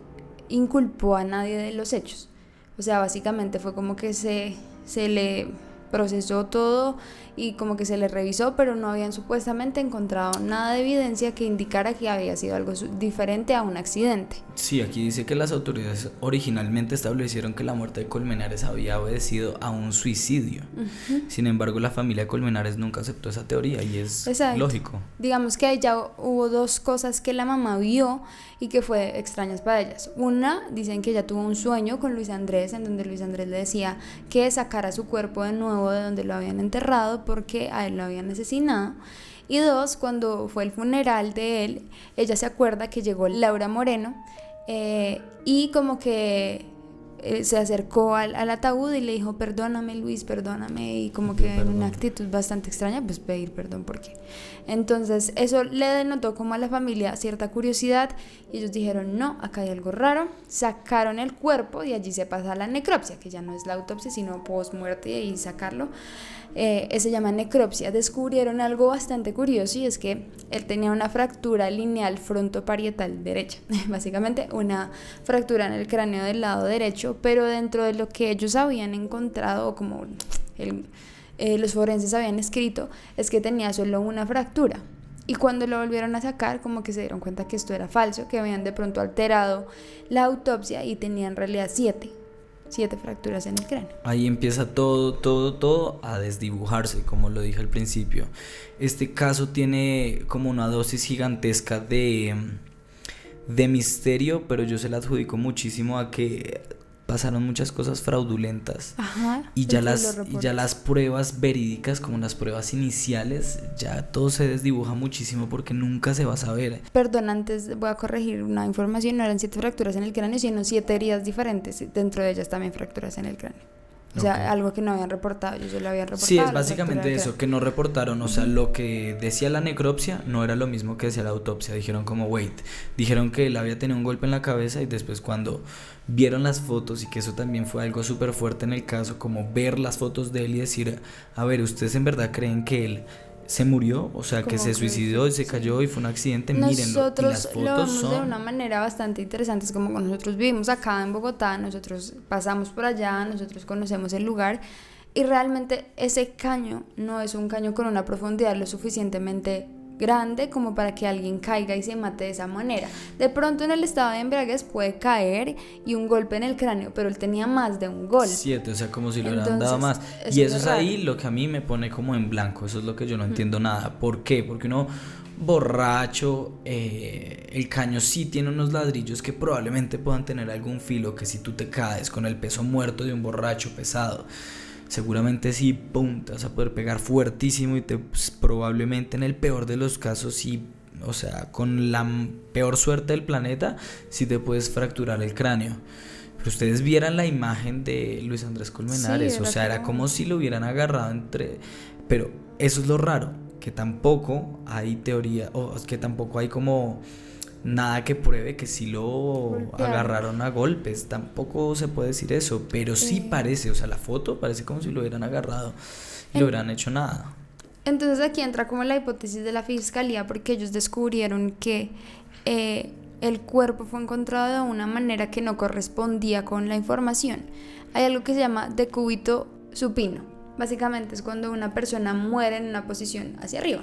Speaker 2: inculpó a nadie de los hechos. O sea, básicamente fue como que se, se le procesó todo y como que se le revisó, pero no habían supuestamente encontrado nada de evidencia que indicara que había sido algo diferente a un accidente.
Speaker 1: Sí, aquí dice que las autoridades originalmente establecieron que la muerte de Colmenares había obedecido a un suicidio. Sin embargo, la familia Colmenares nunca aceptó esa teoría y es lógico.
Speaker 2: Digamos que ya hubo dos cosas que la mamá vio y que fue extrañas para ellas. Una, dicen que ella tuvo un sueño con Luis Andrés en donde Luis Andrés le decía que sacara su cuerpo de nuevo de donde lo habían enterrado porque a él lo habían asesinado. Y dos, cuando fue el funeral de él, ella se acuerda que llegó Laura Moreno eh, y como que eh, se acercó al, al, ataúd y le dijo, perdóname Luis, perdóname, y como que en una actitud bastante extraña, pues pedir perdón, ¿por qué? Entonces eso le denotó como a la familia cierta curiosidad y ellos dijeron, no, acá hay algo raro, sacaron el cuerpo y allí se pasa la necropsia, que ya no es la autopsia, sino post muerte y sacarlo. Eh, se llama necropsia, descubrieron algo bastante curioso y es que él tenía una fractura lineal frontoparietal derecha, <laughs> básicamente una fractura en el cráneo del lado derecho, pero dentro de lo que ellos habían encontrado, como eh, los forenses habían escrito, es que tenía solo una fractura. Y cuando lo volvieron a sacar, como que se dieron cuenta que esto era falso, que habían de pronto alterado la autopsia y tenía en realidad siete siete fracturas en el cráneo.
Speaker 1: Ahí empieza todo, todo, todo a desdibujarse, como lo dije al principio. Este caso tiene como una dosis gigantesca de, de misterio, pero yo se la adjudico muchísimo a que pasaron muchas cosas fraudulentas. Y ya las ya las pruebas verídicas como las pruebas iniciales ya todo se desdibuja muchísimo porque nunca se va a saber.
Speaker 2: Perdón antes voy a corregir una información. No eran siete fracturas en el cráneo sino siete heridas diferentes. Dentro de ellas también fracturas en el cráneo o sea, algo que no habían reportado, yo lo habían reportado.
Speaker 1: Sí, es básicamente eso, que no reportaron. O sea, lo que decía la necropsia no era lo mismo que decía la autopsia. Dijeron como, wait, dijeron que él había tenido un golpe en la cabeza y después cuando vieron las fotos y que eso también fue algo súper fuerte en el caso, como ver las fotos de él y decir, a ver, ¿ustedes en verdad creen que él se murió, o sea, que se suicidó y se cayó y fue un accidente.
Speaker 2: Nosotros las fotos lo vemos de una manera bastante interesante, es como nosotros vivimos acá en Bogotá, nosotros pasamos por allá, nosotros conocemos el lugar y realmente ese caño no es un caño con una profundidad lo suficientemente grande como para que alguien caiga y se mate de esa manera. De pronto en el estado de embriaguez puede caer y un golpe en el cráneo, pero él tenía más de un golpe.
Speaker 1: Siete, o sea, como si lo hubieran dado más. y eso es ahí lo que a mí me pone como en blanco, eso es lo que yo no entiendo nada. ¿Por qué? Porque uno borracho, eh, el caño sí tiene unos ladrillos que probablemente puedan tener algún filo que si tú te caes con el peso muerto de un borracho pesado seguramente sí, pum, te vas a poder pegar fuertísimo y te, pues, probablemente en el peor de los casos sí, o sea, con la peor suerte del planeta, sí te puedes fracturar el cráneo. Pero ustedes vieran la imagen de Luis Andrés Colmenares, o sea, era como si lo hubieran agarrado entre... Pero eso es lo raro, que tampoco hay teoría, o que tampoco hay como nada que pruebe que sí lo agarraron a golpes. Tampoco se puede decir eso, pero sí, parece, o sea, la foto parece como si lo hubieran agarrado y lo hubieran hecho nada.
Speaker 2: Entonces aquí entra como la hipótesis de la fiscalía porque ellos descubrieron que eh, el cuerpo fue encontrado de una manera que no correspondía con la información. Hay algo que se llama decúbito supino. Básicamente es cuando una persona muere en una posición hacia arriba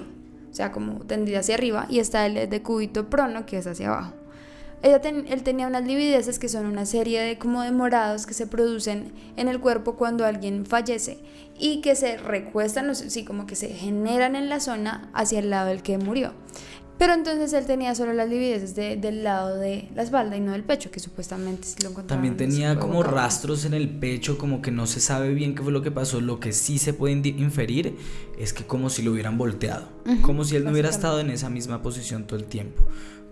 Speaker 2: o sea, como tendida hacia arriba, y está el de cúbito prono, que es hacia abajo. Ella él tenía unas livideces que son una serie de como de morados que se producen en el cuerpo cuando alguien fallece y que se recuestan, sí, como que se generan en la zona hacia el lado del que murió. Pero entonces él tenía solo las livideces del lado de la espalda y no del pecho, que supuestamente lo encontraron.
Speaker 1: También tenía como rastros en el pecho, como que no se sabe bien qué fue lo que pasó. Lo que sí se puede inferir es que como si lo hubieran volteado, como si él no hubiera estado en esa misma posición todo el tiempo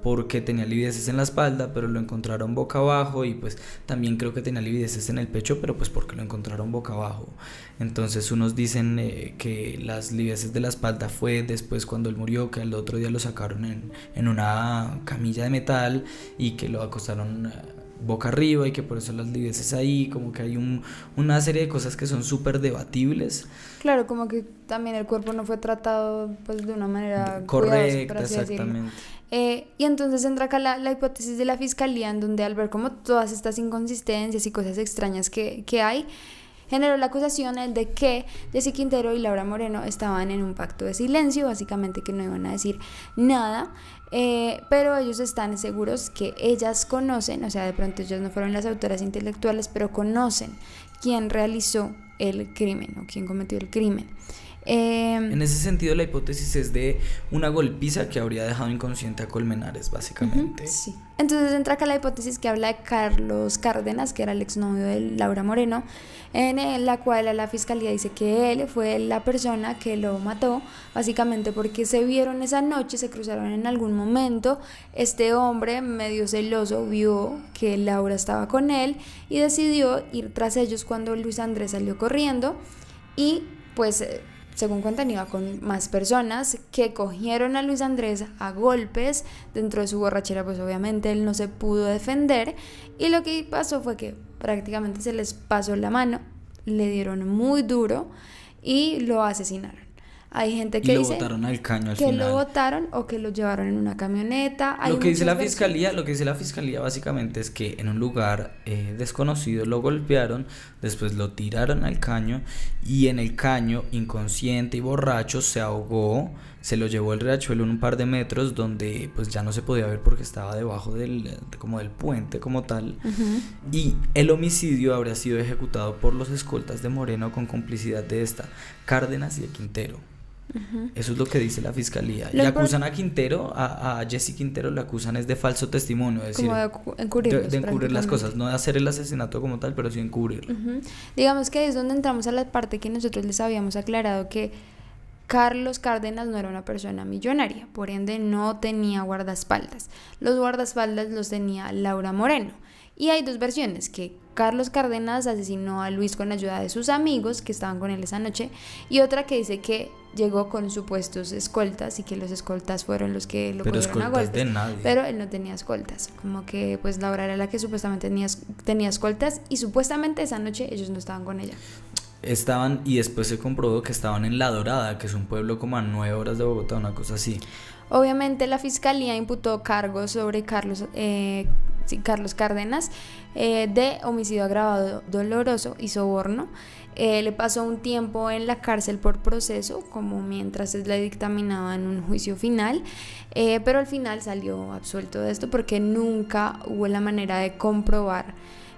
Speaker 1: porque tenía livideces en la espalda, pero lo encontraron boca abajo y pues también creo que tenía livideces en el pecho, pero pues porque lo encontraron boca abajo. Entonces unos dicen eh, que las livideces de la espalda fue después cuando él murió, que al otro día lo sacaron en, en una camilla de metal y que lo acostaron eh, boca arriba y que por eso las livideces ahí, como que hay un, una serie de cosas que son súper debatibles.
Speaker 2: Claro, como que también el cuerpo no fue tratado pues de una manera
Speaker 1: correcta, exactamente.
Speaker 2: Eh, y entonces entra acá la, la, hipótesis de la fiscalía, en donde al ver como todas estas inconsistencias y cosas extrañas que, que hay, generó la acusación de que Jesse Quintero y Laura Moreno estaban en un pacto de silencio, básicamente que no iban a decir nada, eh, pero ellos están seguros que ellas conocen, o sea, de pronto ellos no fueron las autoras intelectuales, pero conocen quién realizó el crimen o quién cometió el crimen. Em,
Speaker 1: en ese sentido, la hipótesis es de una golpiza que habría dejado inconsciente a Colmenares, básicamente.
Speaker 2: sí. Entonces entra acá la hipótesis que habla de Carlos Cárdenas, que era el exnovio de Laura Moreno, en la cual la fiscalía dice que él fue la persona que lo mató, básicamente porque se vieron esa noche, se cruzaron en algún momento. Este hombre, medio celoso, vio que Laura estaba con él y decidió ir tras ellos cuando Luis Andrés salió corriendo y pues eh, según cuentan, iba con más personas que cogieron a Luis Andrés a golpes dentro de su borrachera, pues obviamente él no se pudo defender y lo que pasó fue que prácticamente se les pasó la mano, le dieron muy duro y lo asesinaron. Hay gente que
Speaker 1: lo
Speaker 2: dice
Speaker 1: botaron al caño al
Speaker 2: que
Speaker 1: final.
Speaker 2: lo botaron o que lo llevaron en una camioneta. Hay
Speaker 1: lo que dice la fiscalía, lo que dice la fiscalía básicamente es que en un lugar eh, desconocido lo golpearon, después lo tiraron al caño y en el caño, inconsciente y borracho, se ahogó, se lo llevó el riachuelo en un par de metros donde pues ya no se podía ver porque estaba debajo del como del puente como tal y el homicidio habría sido ejecutado por los escoltas de Moreno con complicidad de esta Cárdenas y de Quintero. Eso es lo que dice la fiscalía.
Speaker 2: Lo
Speaker 1: Le
Speaker 2: impor-
Speaker 1: acusan a Quintero, a, a Jesse Quintero le acusan es de falso testimonio, es decir,
Speaker 2: Como de cu-
Speaker 1: de, encubrir las cosas, no de hacer el asesinato como tal, pero sí encubrirlo.
Speaker 2: Digamos que ahí es donde entramos a la parte que nosotros les habíamos aclarado que Carlos Cárdenas no era una persona millonaria, por ende no tenía guardaespaldas. Los guardaespaldas los tenía Laura Moreno. Y hay dos versiones, que Carlos Cárdenas asesinó a Luis con ayuda de sus amigos que estaban con él esa noche, y otra que dice que llegó con supuestos escoltas y que los escoltas fueron los que lo
Speaker 1: Pero
Speaker 2: a golpes.
Speaker 1: de nadie.
Speaker 2: Pero él no tenía escoltas, como que pues Laura era la que supuestamente tenía, tenía escoltas y supuestamente esa noche ellos no estaban con ella.
Speaker 1: Estaban, y después se comprobó que estaban en La Dorada, que es un pueblo como a nueve horas de Bogotá, una cosa así.
Speaker 2: Obviamente la fiscalía imputó cargos sobre Carlos, eh, Carlos Cárdenas eh, de homicidio agravado doloroso y soborno. Eh, le pasó un tiempo en la cárcel por proceso, como mientras le dictaminaban un juicio final, eh, pero al final salió absuelto de esto porque nunca hubo la manera de comprobar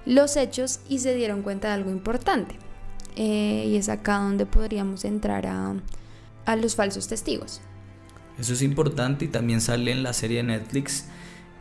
Speaker 2: los hechos y se dieron cuenta de algo importante. Y es acá donde podríamos entrar a, a los falsos testigos.
Speaker 1: Eso es importante y también sale en la serie Netflix.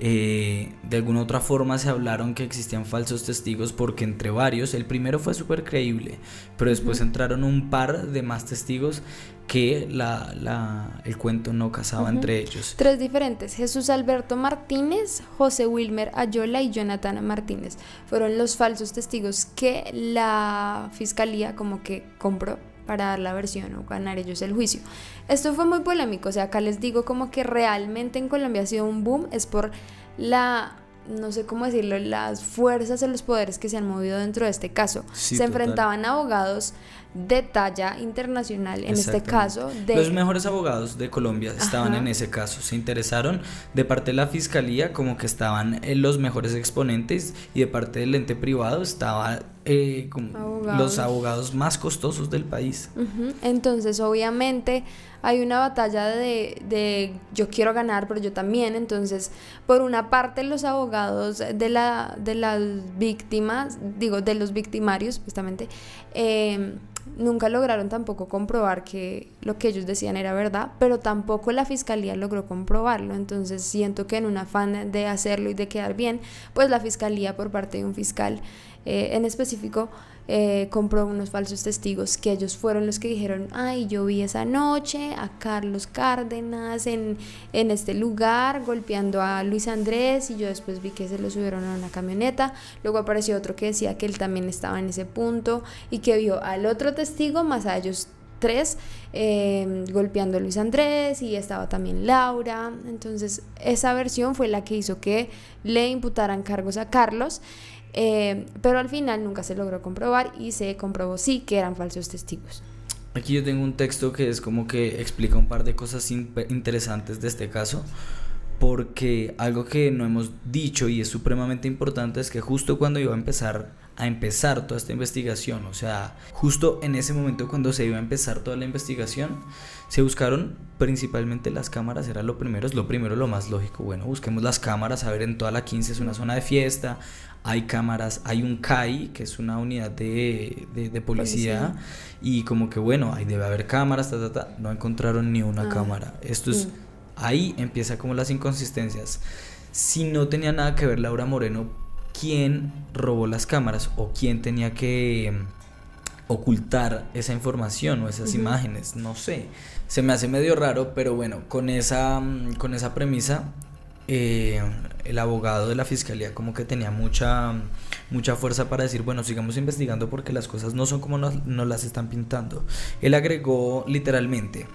Speaker 1: Eh, de alguna otra forma se hablaron que existían falsos testigos porque entre varios, el primero fue súper creíble, pero después entraron un par de más testigos que la, la- el cuento no casaba entre ellos.
Speaker 2: Tres diferentes, Jesús Alberto Martínez, José Wilmer Ayola y Jonathan Martínez. Fueron los falsos testigos que la fiscalía como que compró para dar la versión o ganar ellos el juicio. Esto fue muy polémico, o sea, acá les digo como que realmente en Colombia ha sido un boom, es por la, no sé cómo decirlo, las fuerzas y los poderes que se han movido dentro de este caso.
Speaker 1: Sí,
Speaker 2: se
Speaker 1: total.
Speaker 2: enfrentaban abogados de talla internacional, en este caso, de...
Speaker 1: Los mejores abogados de Colombia estaban
Speaker 2: Ajá.
Speaker 1: en ese caso, se interesaron de parte de la fiscalía como que estaban eh, los mejores exponentes y de parte del ente privado estaban eh, como
Speaker 2: Abogados.
Speaker 1: los abogados más costosos del país.
Speaker 2: Entonces, obviamente, hay una batalla de, de yo quiero ganar, pero yo también. Entonces, por una parte, los abogados de, la, de las víctimas, digo, de los victimarios, justamente, eh, nunca lograron tampoco comprobar que lo que ellos decían era verdad, pero tampoco la fiscalía logró comprobarlo. Entonces, siento que en un afán de hacerlo y de quedar bien, pues la fiscalía, por parte de un fiscal eh, en específico, eh, compró unos falsos testigos que ellos fueron los que dijeron, ay, yo vi esa noche a Carlos Cárdenas en, en este lugar golpeando a Luis Andrés y yo después vi que se lo subieron a una camioneta, luego apareció otro que decía que él también estaba en ese punto y que vio al otro testigo más a ellos tres eh, golpeando a Luis Andrés y estaba también Laura. Entonces esa versión fue la que hizo que le imputaran cargos a Carlos. Eh, pero al final nunca se logró comprobar y se comprobó sí que eran falsos testigos.
Speaker 1: Aquí yo tengo un texto que es como que explica un par de cosas interesantes de este caso. Porque algo que no hemos dicho y es supremamente importante es que justo cuando iba a empezar a empezar toda esta investigación, o sea, justo en ese momento cuando se iba a empezar toda la investigación, se buscaron principalmente las cámaras, era lo primero, es lo primero, lo más lógico. Bueno, busquemos las cámaras, a ver, en toda la 15 es una zona de fiesta, hay cámaras, hay un CAI, que es una unidad de, de, policía, y como que bueno, ahí debe haber cámaras, ta, ta, ta. no encontraron ni una ah. cámara. Esto es, mm. ahí empieza como las inconsistencias. Si no tenía nada que ver Laura Moreno, ¿quién robó las cámaras o quién tenía que mm, ocultar esa información o esas imágenes? No sé. Se me hace medio raro, pero bueno, con esa, mm, con esa premisa eh, el abogado de la fiscalía como que tenía mucha, mucha fuerza para decir, bueno, sigamos investigando porque las cosas no son como nos, las están pintando. Él agregó literalmente,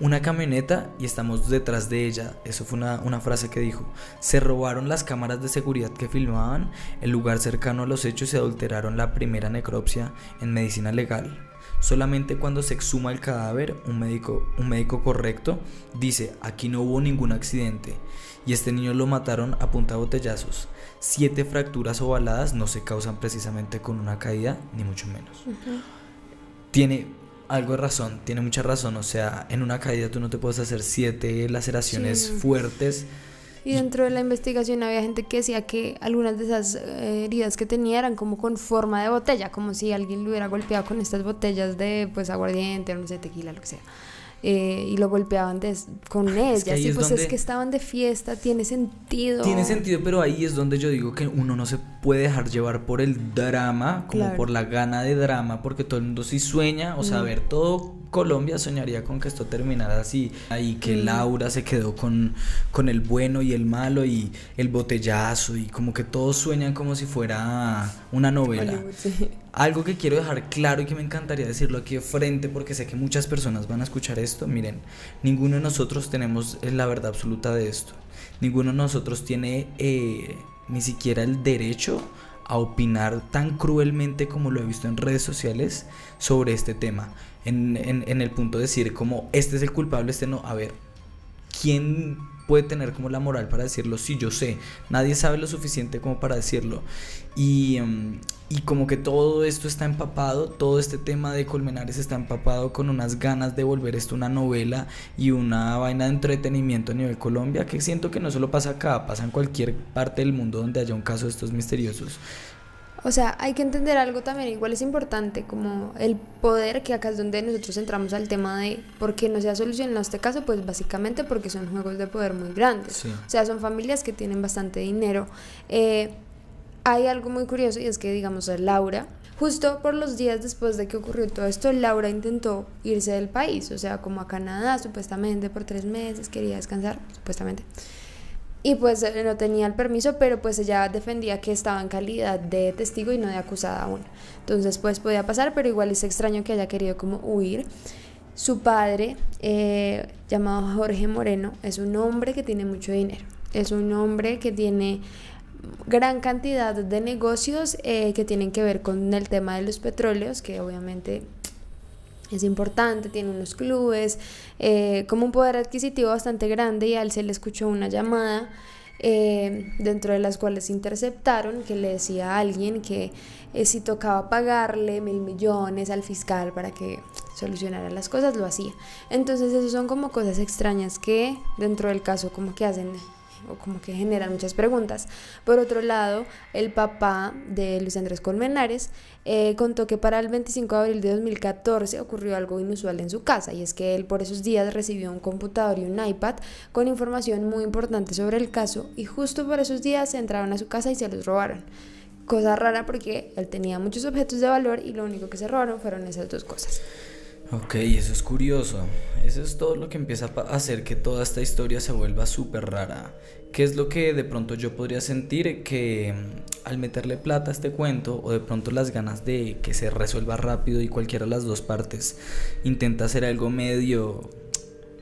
Speaker 1: una camioneta y estamos detrás de ella. Eso fue una, una, frase que dijo. Se robaron las cámaras de seguridad que filmaban el lugar cercano a los hechos y adulteraron la primera necropsia en medicina legal. Solamente cuando se exhuma el cadáver, un médico, un médico correcto dice, aquí no hubo ningún accidente y este niño lo mataron a punta de botellazos. Siete fracturas ovaladas no se causan precisamente con una caída, ni mucho menos. Tiene algo de razón, tiene mucha razón. O sea, en una caída tú no te puedes hacer siete laceraciones fuertes.
Speaker 2: Y dentro de la investigación había gente que decía que algunas de esas eh, heridas que tenía eran como con forma de botella, como si alguien lo hubiera golpeado con estas botellas de pues aguardiente o no sé, tequila, lo que sea. Eh, y lo golpeaban con ella. Es pues es que estaban de fiesta, tiene sentido.
Speaker 1: Tiene sentido, pero ahí es donde yo digo que uno no se puede dejar llevar por el drama, como por la gana de drama, porque todo el mundo sí sueña, o sea, ver todo Colombia soñaría con que esto terminara así, y que mm. Laura se quedó con, con el bueno y el malo y el botellazo y como que todos sueñan como si fuera una novela. Algo que quiero dejar claro y que me encantaría decirlo aquí de frente porque sé que muchas personas van a escuchar esto, miren, ninguno de nosotros tenemos la verdad absoluta de esto. Ninguno de nosotros tiene eh, ni siquiera el derecho a opinar tan cruelmente como lo he visto en redes sociales sobre este tema en, el punto de decir como este es el culpable, este no. A ver, ¿quién puede tener como la moral para decirlo? Sí, yo sé. Nadie sabe lo suficiente como para decirlo. Y, em, y como que todo esto está empapado, todo este tema de Colmenares está empapado con unas ganas de volver esto una novela y una vaina de entretenimiento a nivel Colombia, que siento que no solo pasa acá, pasa en cualquier parte del mundo donde haya un caso de estos misteriosos.
Speaker 2: O sea, hay que entender algo también, igual es importante, como el poder, que acá es donde nosotros entramos al tema de por qué no se ha solucionado este caso, pues básicamente porque son juegos de poder muy grandes. O sea, son familias que tienen bastante dinero. Eh, hay algo muy curioso y es que, digamos, Laura, justo por los días después de que ocurrió todo esto, Laura intentó irse del país, o sea, como a Canadá, supuestamente por tres meses, quería descansar, supuestamente y pues eh, no tenía el permiso, pero pues ella defendía que estaba en calidad de testigo y no de acusada aún. Entonces pues podía pasar, pero igual es extraño que haya querido como huir. Su padre, eh, llamado Jorge Moreno, es un hombre que tiene mucho dinero. Es un hombre que tiene gran cantidad de negocios eh, que tienen que ver con el tema de los petróleos, que obviamente es importante, tiene unos clubes, eh, como un poder adquisitivo bastante grande y a él se le escuchó una llamada eh, dentro de las cuales interceptaron que le decía a alguien que eh, si tocaba pagarle mil millones al fiscal para que solucionara las cosas, lo hacía. Entonces eso son como cosas extrañas que dentro del caso como que hacen o como que generan muchas preguntas. Por otro lado, el papá de Luis Andrés Colmenares eh, contó que para el 25 de abril de 2014 ocurrió algo inusual en su casa y es que él por esos días recibió un computador y un iPad con información muy importante sobre el caso y justo por esos días entraron a su casa y se los robaron. Cosa rara porque él tenía muchos objetos de valor y lo único que se robaron fueron esas dos cosas.
Speaker 1: Ok, eso es curioso. Eso es todo lo que empieza a hacer que toda esta historia se vuelva súper rara. ¿Qué es lo que de pronto yo podría sentir que mm, al meterle plata a este cuento o de pronto las ganas de que se resuelva rápido y cualquiera de las dos partes intenta hacer algo medio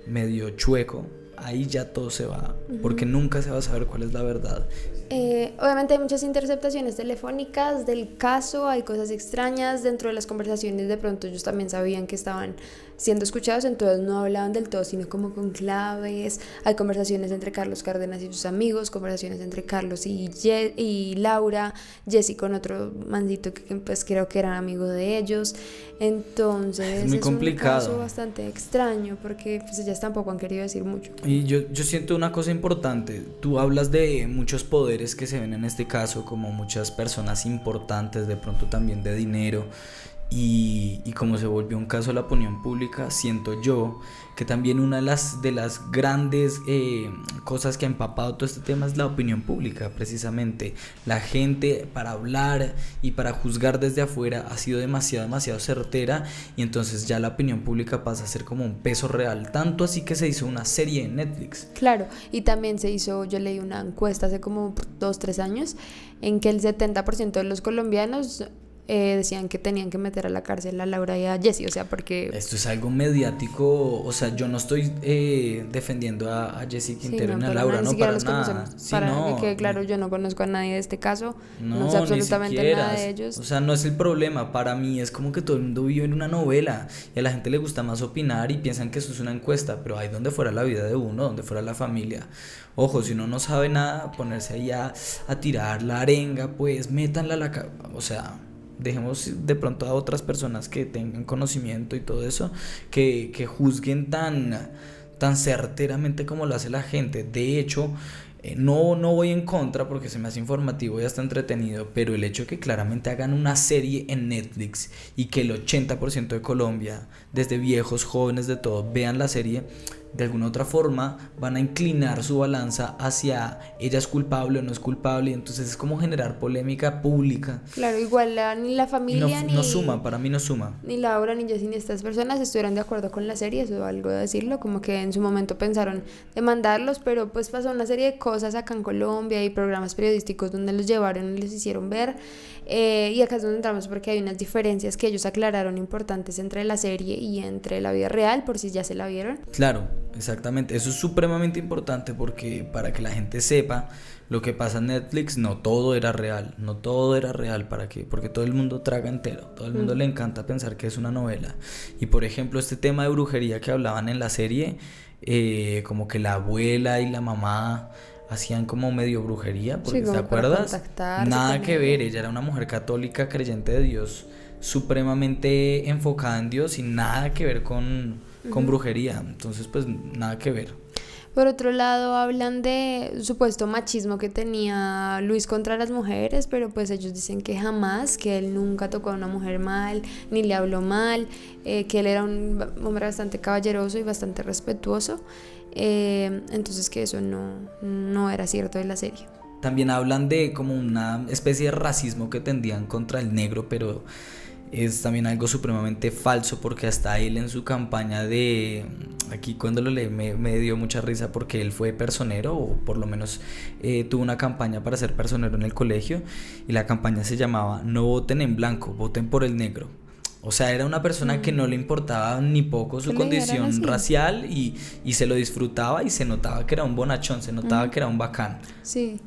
Speaker 1: medio chueco, ahí ya todo se va, porque nunca se va a saber cuál es la verdad.
Speaker 2: Eh, obviamente hay muchas interceptaciones telefónicas del caso, hay cosas extrañas dentro de las conversaciones, de pronto ellos también sabían que estaban siendo escuchados, entonces no hablaban del todo, sino como con claves. Hay conversaciones entre Carlos Cárdenas y sus amigos, conversaciones entre Carlos y, y Laura, Jesse con otro mandito que pues creo que era amigo de ellos. Entonces
Speaker 1: es muy complicado.
Speaker 2: un caso bastante extraño porque pues ellas tampoco han querido decir mucho.
Speaker 1: Y yo, yo siento una cosa importante, tú hablas de muchos poderes que se ven en este caso, como muchas personas importantes, de pronto también de dinero, y, y, como se volvió un caso de la opinión pública, siento yo que también una de las, de las grandes eh, cosas que ha empapado todo este tema es la opinión pública, precisamente. La gente para hablar y para juzgar desde afuera ha sido demasiado, demasiado certera y entonces ya la opinión pública pasa a ser como un peso real. Tanto así que se hizo una serie en Netflix.
Speaker 2: Claro, y también se hizo, yo leí una encuesta hace como dos, tres años, en que el 70% de los colombianos eh, decían que tenían que meter a la cárcel a Laura y a Jessie, o sea, porque...
Speaker 1: Esto es algo mediático, o sea, yo no estoy eh, defendiendo a, a Jessie Quintero ni a Laura, no, para nada.
Speaker 2: para
Speaker 1: no,
Speaker 2: que quede claro, yo no conozco a nadie de este caso, no, sé absolutamente nada de ellos.
Speaker 1: O sea, no es el problema, para mí es como que todo el mundo vive en una novela y a la gente le gusta más opinar y piensan que eso es una encuesta, pero ahí donde fuera la vida de uno, donde fuera la familia. Ojo, si uno no sabe nada, ponerse ahí a, a tirar la arenga, pues métanla a la... O sea dejemos de pronto a otras personas que tengan conocimiento y todo eso, que, que juzguen tan, tan certeramente como lo hace la gente. De hecho, eh, no, no voy en contra porque se me hace informativo y hasta entretenido, pero el hecho de que claramente hagan una serie en Netflix y que el 80% de Colombia, desde viejos, jóvenes, de todo, vean la serie, de alguna otra forma van a inclinar su balanza hacia ella es culpable o no es culpable, y entonces es como generar polémica pública.
Speaker 2: Claro, igual ni la familia
Speaker 1: no,
Speaker 2: ni...
Speaker 1: No suma, para mí no suma.
Speaker 2: Ni Laura, ni Jessie, ni estas personas estuvieron de acuerdo con la serie, eso es algo de decirlo, como que en su momento pensaron demandarlos, pero pues pasó una serie de cosas acá en Colombia y programas periodísticos donde los llevaron y les hicieron ver, eh, y acá es donde entramos porque hay unas diferencias que ellos aclararon importantes entre la serie y entre la vida real, por si ya se la vieron.
Speaker 1: Claro, exactamente. Eso es supremamente importante porque para que la gente sepa lo que pasa en Netflix, no todo era real, no todo era real, ¿para qué? Porque todo el mundo traga entero, todo el mundo le encanta pensar que es una novela. Y por ejemplo, este tema de brujería que hablaban en la serie, eh, como que la abuela y la mamá hacían como medio brujería, porque ¿te acuerdas? Nada que ver, ella era una mujer católica creyente de Dios, supremamente enfocada en Dios y nada que ver con, con brujería, entonces pues nada que ver.
Speaker 2: Por otro lado, hablan de supuesto machismo que tenía Luis contra las mujeres, pero pues ellos dicen que jamás, que él nunca tocó a una mujer mal, ni le habló mal, eh, que él era un hombre bastante caballeroso y bastante respetuoso. Eh, entonces que eso no, no era cierto de la serie.
Speaker 1: También hablan de como una especie de racismo que tendían contra el negro, pero es también algo supremamente falso porque hasta él en su campaña de aquí cuando lo leí me, dio mucha risa porque él fue personero o por lo menos eh, tuvo una campaña para ser personero en el colegio y la campaña se llamaba no voten en blanco voten por el negro o sea, era una persona que no le importaba ni poco su condición racial y, y, se lo disfrutaba y se notaba que era un bonachón, se notaba que era un bacán.
Speaker 2: Sí.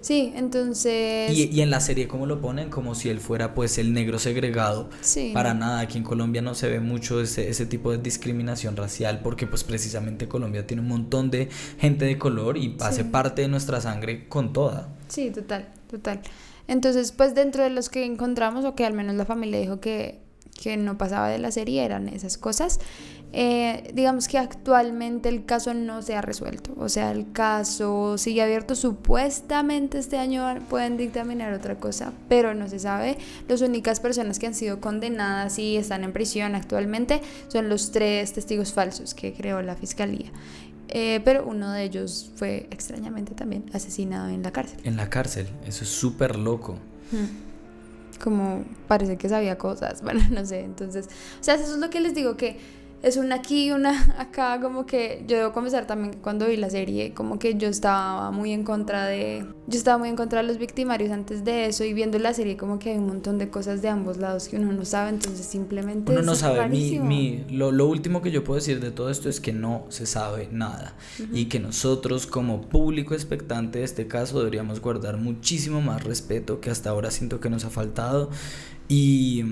Speaker 2: Sí, entonces...
Speaker 1: Y, y, en la serie, ¿cómo lo ponen? Como si él fuera pues el negro segregado.
Speaker 2: Sí.
Speaker 1: Para nada, aquí en Colombia no se ve mucho ese, ese tipo de discriminación racial porque pues precisamente Colombia tiene un montón de gente de color y hace parte de nuestra sangre con toda.
Speaker 2: Sí, total, total. Entonces, pues dentro de los que encontramos, o que al menos la familia dijo que que no pasaba de la serie eran esas cosas. Eh, digamos que actualmente el caso no se ha resuelto, o sea, el caso sigue abierto, supuestamente este año pueden dictaminar otra cosa, pero no se sabe. Las únicas personas que han sido condenadas y están en prisión actualmente son los tres testigos falsos que creó la fiscalía. Eh, pero uno de ellos fue extrañamente también asesinado en la cárcel.
Speaker 1: En la cárcel, eso es súper loco
Speaker 2: como parece que sabía cosas, <laughs> bueno, no sé, entonces, o sea, eso es lo que les digo que es una aquí y una <laughs> acá, como que yo debo confesar también que cuando vi la serie, como que yo estaba muy en contra de, yo estaba muy en contra de los victimarios antes de eso y viendo la serie como que hay un montón de cosas de ambos lados que uno no sabe, entonces simplemente...
Speaker 1: Uno no sabe, mi, mi, lo, lo, último que yo puedo decir de todo esto es que no se sabe nada y que nosotros como público expectante de este caso deberíamos guardar muchísimo más respeto que hasta ahora siento que nos ha faltado Y,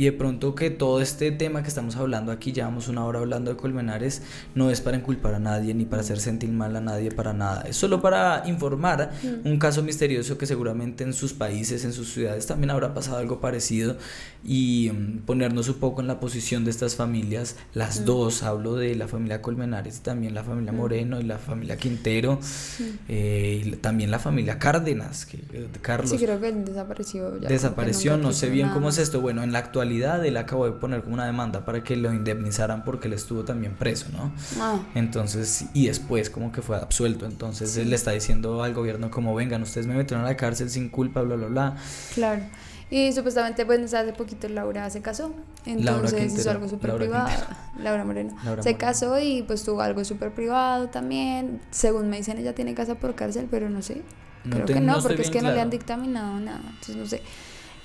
Speaker 1: y de pronto que todo este tema que estamos hablando aquí, llevamos una hora hablando de Colmenares, no es para inculpar a nadie ni para hacer sentir mal a nadie para nada. Es solo para informar
Speaker 2: Mm.
Speaker 1: un caso misterioso que seguramente en sus países, en sus ciudades también habrá pasado algo parecido y mm, ponernos un poco en la posición de estas familias, las
Speaker 2: Mm.
Speaker 1: dos, hablo de la familia Colmenares y también la familia. Moreno y la familia Quintero eh, y también la familia Cárdenas, que, eh, Carlos
Speaker 2: Sí, creo que desapareció. ya,
Speaker 1: desapareció, no sé bien
Speaker 2: nada
Speaker 1: cómo es esto. Bueno, en la actualidad él acabó de poner como una demanda para que lo indemnizaran porque él estuvo también preso, ¿no?
Speaker 2: Ah,
Speaker 1: Entonces, y después como que fue absuelto. Entonces él le está diciendo al gobierno como vengan, ustedes me metieron a la cárcel sin culpa, bla, bla, bla.
Speaker 2: claro. Y supuestamente, pues hace poquito Laura se casó. Entonces hizo algo súper privado.
Speaker 1: Quintero. <laughs>
Speaker 2: Laura Moreno.
Speaker 1: Laura
Speaker 2: se
Speaker 1: Moreno.
Speaker 2: casó y pues tuvo algo súper privado también. Según me dicen, ella tiene casa por cárcel, pero no sé.
Speaker 1: No
Speaker 2: Creo
Speaker 1: te-
Speaker 2: que
Speaker 1: no
Speaker 2: porque es que no le han dictaminado nada. Entonces no sé.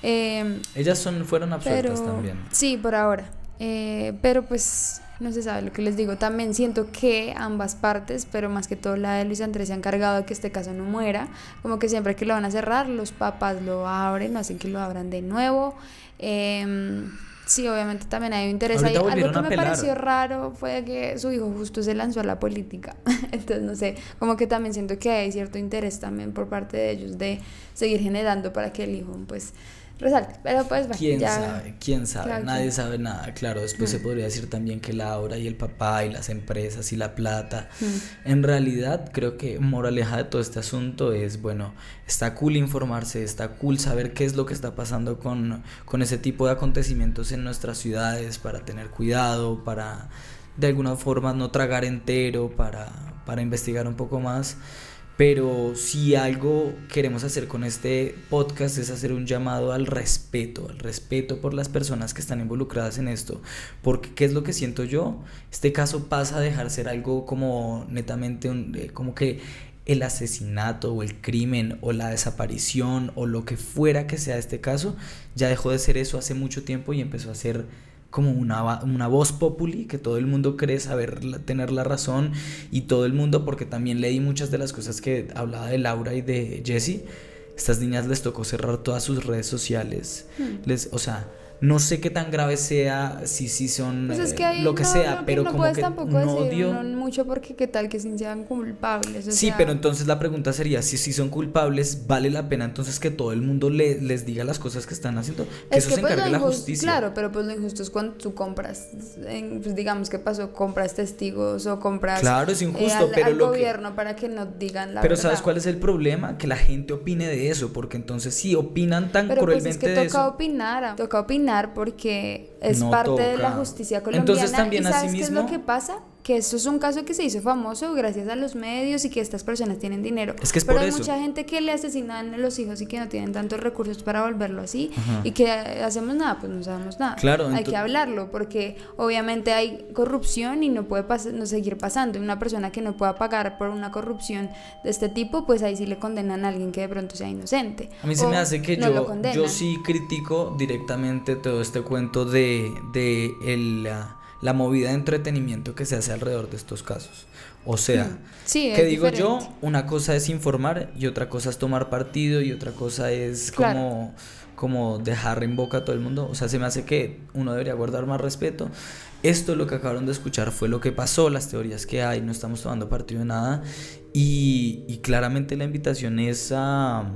Speaker 2: Eh,
Speaker 1: Ellas son, fueron absueltas
Speaker 2: pero
Speaker 1: también.
Speaker 2: sí, por ahora. Eh, pero pues no se sabe lo que les digo. También siento que ambas partes, pero más que todo la de Luis Andrés se ha encargado de que este caso no muera. Como que siempre que lo van a cerrar, los papás lo abren, no hacen que lo abran de nuevo. Eh, sí, obviamente también hay un interés ahí. Algo que me pareció raro fue que su hijo justo se lanzó a la política. <laughs> Entonces, no sé, como que también siento que hay cierto interés también por parte de ellos de seguir generando para que el hijo, pues, resalte. Pero pues, bueno,
Speaker 1: ¿Quién
Speaker 2: ya-
Speaker 1: sabe? ¿Quién sabe?
Speaker 2: Claro,
Speaker 1: Nadie
Speaker 2: quién-
Speaker 1: sabe nada. Claro, después se podría decir también que Laura y el papá y las empresas y la plata.
Speaker 2: Mm.
Speaker 1: En realidad, creo que moraleja de todo este asunto es, bueno, está cool informarse, está cool saber qué es lo que está pasando con, con ese tipo de acontecimientos en nuestras ciudades para tener cuidado, para de alguna forma no tragar entero, para, para investigar un poco más. Pero si algo queremos hacer con este podcast es hacer un llamado al respeto, al respeto por las personas que están involucradas en esto. Porque, ¿qué es lo que siento yo? Este caso pasa a dejar ser algo como netamente, un- eh, como que el asesinato o el crimen o la desaparición o lo que fuera que sea este caso, ya dejó de ser eso hace mucho tiempo y empezó a ser como una, una voz populi que todo el mundo cree saber la- tener la razón y todo el mundo porque también leí muchas de las cosas que hablaba de Laura y de Jessie estas niñas les tocó cerrar todas sus redes sociales
Speaker 2: Hmm.
Speaker 1: les o sea no sé qué tan grave sea si sí son
Speaker 2: Pues es
Speaker 1: eh,
Speaker 2: que ahí
Speaker 1: lo que
Speaker 2: no,
Speaker 1: sea
Speaker 2: que
Speaker 1: pero
Speaker 2: no
Speaker 1: como
Speaker 2: puedes
Speaker 1: que
Speaker 2: tampoco
Speaker 1: no
Speaker 2: decir
Speaker 1: dio
Speaker 2: no mucho porque qué tal que sí sean culpables. o
Speaker 1: Sí,
Speaker 2: sea,
Speaker 1: pero entonces la pregunta sería, si sí son culpables, ¿vale la pena entonces que todo el mundo le- les diga las cosas que están haciendo? Que
Speaker 2: es
Speaker 1: eso
Speaker 2: que
Speaker 1: se
Speaker 2: pues,
Speaker 1: encargue
Speaker 2: lo
Speaker 1: la justicia.
Speaker 2: Claro, pero pues lo injusto es cuando tú compras, en- pues digamos que pasó, compras testigos o compras
Speaker 1: Claro, es
Speaker 2: eh,
Speaker 1: injusto,
Speaker 2: al,
Speaker 1: pero
Speaker 2: al
Speaker 1: lo que-
Speaker 2: gobierno para que no digan la
Speaker 1: Pero
Speaker 2: verdad.
Speaker 1: ¿sabes cuál es el problema? Que la gente opine de eso, porque entonces si opinan tan
Speaker 2: Pero pues es
Speaker 1: cruelmente
Speaker 2: que
Speaker 1: de
Speaker 2: toca
Speaker 1: eso.
Speaker 2: opinar, toca opinar porque es
Speaker 1: No
Speaker 2: parte de la justicia colombiana.
Speaker 1: Entonces, también
Speaker 2: ¿Y sabes qué es lo que pasa? Que esto es un caso que se hizo famoso gracias a los medios y que estas personas tienen dinero.
Speaker 1: Es que es
Speaker 2: Pero
Speaker 1: por
Speaker 2: hay
Speaker 1: eso.
Speaker 2: mucha gente que le asesinan a los hijos y que no tienen tantos recursos para volverlo así
Speaker 1: Ajá.
Speaker 2: y que hacemos nada, pues no sabemos nada.
Speaker 1: Claro,
Speaker 2: hay que hablarlo porque obviamente hay corrupción y no puede pas- no seguir pasando. Una persona que no pueda pagar por una corrupción de este tipo, pues ahí sí le condenan a alguien que de pronto sea inocente.
Speaker 1: A mí se me hace que
Speaker 2: no
Speaker 1: yo, yo sí critico directamente todo este cuento de, de el, la movida de entretenimiento que se hace alrededor de estos casos. O sea,
Speaker 2: Mm, Sí,
Speaker 1: que
Speaker 2: es
Speaker 1: digo yo, una cosa es informar y otra cosa es tomar partido y otra cosa es
Speaker 2: Claro.
Speaker 1: como, como dejar en boca a todo el mundo. O sea, se me hace que uno debería guardar más respeto. Esto, lo que acabaron de escuchar, fue lo que pasó, las teorías que hay, no estamos tomando partido de nada. Y, y claramente la invitación es a, a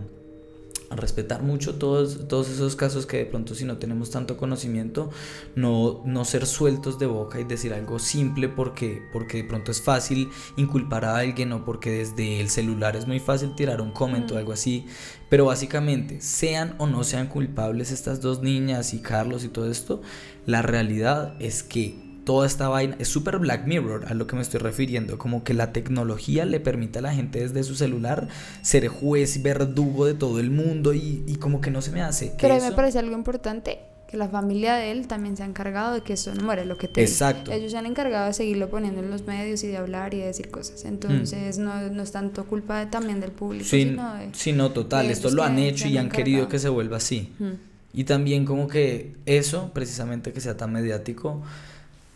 Speaker 1: respetar mucho todos, todos esos casos que de pronto si no tenemos tanto conocimiento, no, no ser sueltos de boca y decir algo simple porque, porque de pronto es fácil inculpar a alguien o porque desde el celular es muy fácil tirar un comentario o algo así. Pero básicamente, sean o no sean culpables estas dos niñas y Carlos y todo esto, la realidad es que toda esta vaina es súper Black Mirror a lo que me estoy refiriendo, como que la tecnología le permite a la gente desde su celular ser juez y verdugo de todo el mundo y, y como que no se me hace. que
Speaker 2: Pero a mí me
Speaker 1: eso-
Speaker 2: parece algo importante que la familia de él también se ha encargado de que eso no muere, lo que te.
Speaker 1: Exacto.
Speaker 2: Ellos se han encargado de seguirlo poniendo en los medios y de hablar y de decir cosas. Entonces no, no es tanto culpa de- también del público,
Speaker 1: Sí,
Speaker 2: sino de...
Speaker 1: sí, no, total,
Speaker 2: de
Speaker 1: esto lo han hecho
Speaker 2: han
Speaker 1: y han querido que se vuelva así.
Speaker 2: Mm.
Speaker 1: Y también como que eso, precisamente que sea tan mediático,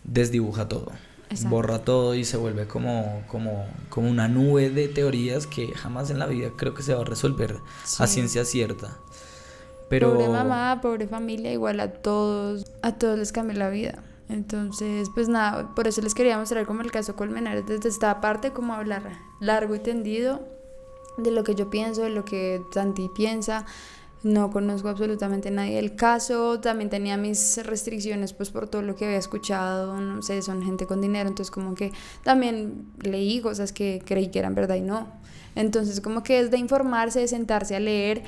Speaker 1: desdibuja todo.
Speaker 2: Exacto.
Speaker 1: Borra todo y se vuelve como, como, como una nube de teorías que jamás en la vida creo que se va a resolver a ciencia cierta. Pero...
Speaker 2: Pobre mamá, pobre familia, igual a todos, a todos les cambió la vida. Entonces, pues nada, por eso les quería mostrar como el caso Colmenares desde esta parte, como hablar largo y tendido de lo que yo pienso, de lo que Santi piensa. No conozco absolutamente nadie del caso, también tenía mis restricciones pues por todo lo que había escuchado, no sé, son gente con dinero, entonces como que también leí cosas que creí que eran verdad y no. Entonces como que es de informarse, de sentarse a leer,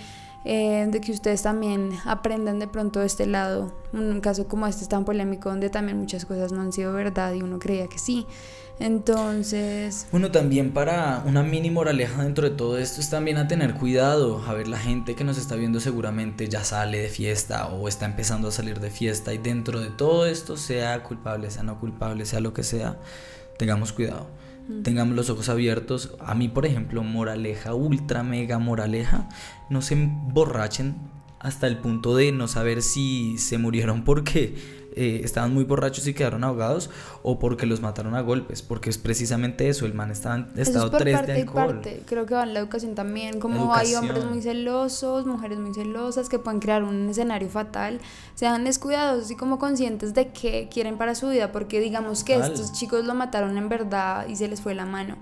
Speaker 2: eh, de que ustedes también aprendan de pronto de este lado. Un caso como este es tan polémico donde también muchas cosas no han sido verdad y uno creía que sí. Entonces...
Speaker 1: Bueno, también para una mini moraleja dentro de todo esto es también a tener cuidado. A ver, la gente que nos está viendo seguramente ya sale de fiesta o está empezando a salir de fiesta y dentro de todo esto, sea culpable, sea no culpable, sea lo que sea, tengamos cuidado. Tengamos los ojos abiertos. A mí, por ejemplo, moraleja, ultra mega moraleja, no se emborrachen hasta el punto de no saber si se murieron porque eh, estaban muy borrachos y quedaron ahogados o porque los mataron a golpes, porque es precisamente eso, el man estaba en estado 3 de alcohol.
Speaker 2: parte. Creo que va en la educación también, como hay hombres muy celosos, mujeres muy celosas que pueden crear un escenario fatal, sean descuidados y como conscientes de qué quieren para su vida, porque digamos que estos chicos lo mataron en verdad y se les fue la mano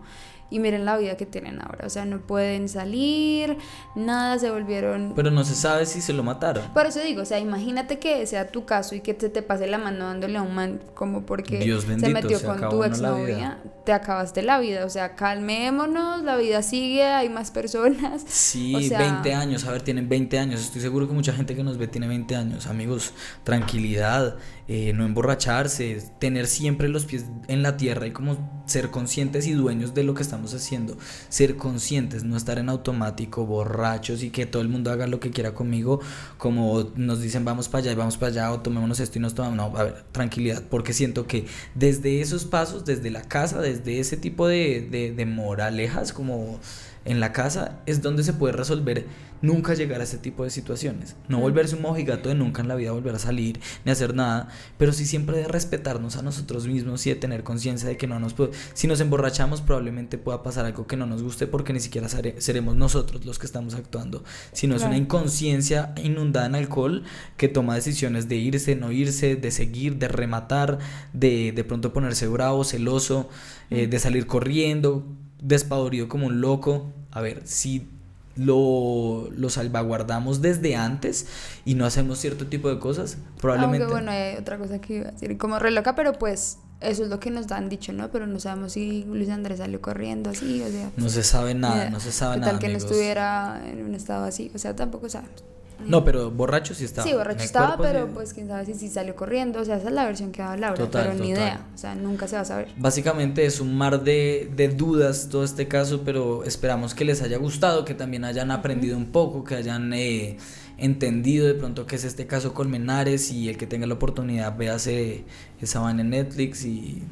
Speaker 2: y miren la vida que tienen ahora. O sea, no pueden salir, nada, se volvieron...
Speaker 1: Pero no se sabe si se lo mataron.
Speaker 2: Por eso digo, o sea, imagínate que sea tu caso y que te, te pase la mano dándole a un man como porque se metió con tu exnovia, te acabaste la vida. O sea, calmémonos, la vida sigue, hay más personas.
Speaker 1: Sí, 20 años, a ver, tienen 20 años. Estoy seguro que mucha gente que nos ve tiene 20 años. Amigos, tranquilidad, eh, no emborracharse, tener siempre los pies en la tierra y como ser conscientes y dueños de lo que estamos haciendo, ser conscientes, no estar en automático, borrachos y que todo el mundo haga lo que quiera conmigo, como nos dicen vamos para allá y vamos para allá o tomémonos esto y nos tomamos, no, a ver, tranquilidad, porque siento que desde esos pasos, desde la casa, desde ese tipo de, de moralejas como en la casa es donde se puede resolver nunca llegar a ese tipo de situaciones. No volverse un mojigato de nunca en la vida volver a salir ni hacer nada, pero sí siempre de respetarnos a nosotros mismos y de tener conciencia de que no nos puede, si nos emborrachamos probablemente pueda pasar algo que no nos guste porque ni siquiera seremos nosotros los que estamos actuando, sino es una inconsciencia inundada en alcohol que toma decisiones de irse, no irse, de seguir, de rematar, de de pronto ponerse bravo, celoso, eh, de salir corriendo, despavorido como un loco. A ver, si lo, lo, salvaguardamos desde antes y no hacemos cierto tipo de cosas, probablemente...
Speaker 2: Aunque bueno, hay otra cosa que iba a decir, como re loca, pero pues eso es lo que nos han dicho, ¿no? Pero no sabemos si Luis Andrés salió corriendo así, o sea...
Speaker 1: No se sabe nada, no se sabe nada.
Speaker 2: Tal que no estuviera en un estado así, o sea, tampoco sabemos.
Speaker 1: No, pero borracho sí estaba.
Speaker 2: Sí, borracho estaba, pero pues quién sabe si, si salió corriendo. O sea, esa es la versión que da Laura, pero ni idea. O sea, nunca se va a saber.
Speaker 1: Básicamente es un mar de, de, dudas todo este caso, pero esperamos que les haya gustado, que también hayan aprendido un poco, que hayan eh, entendido de pronto qué es este caso Colmenares y el que tenga la oportunidad véase esa van en Netflix y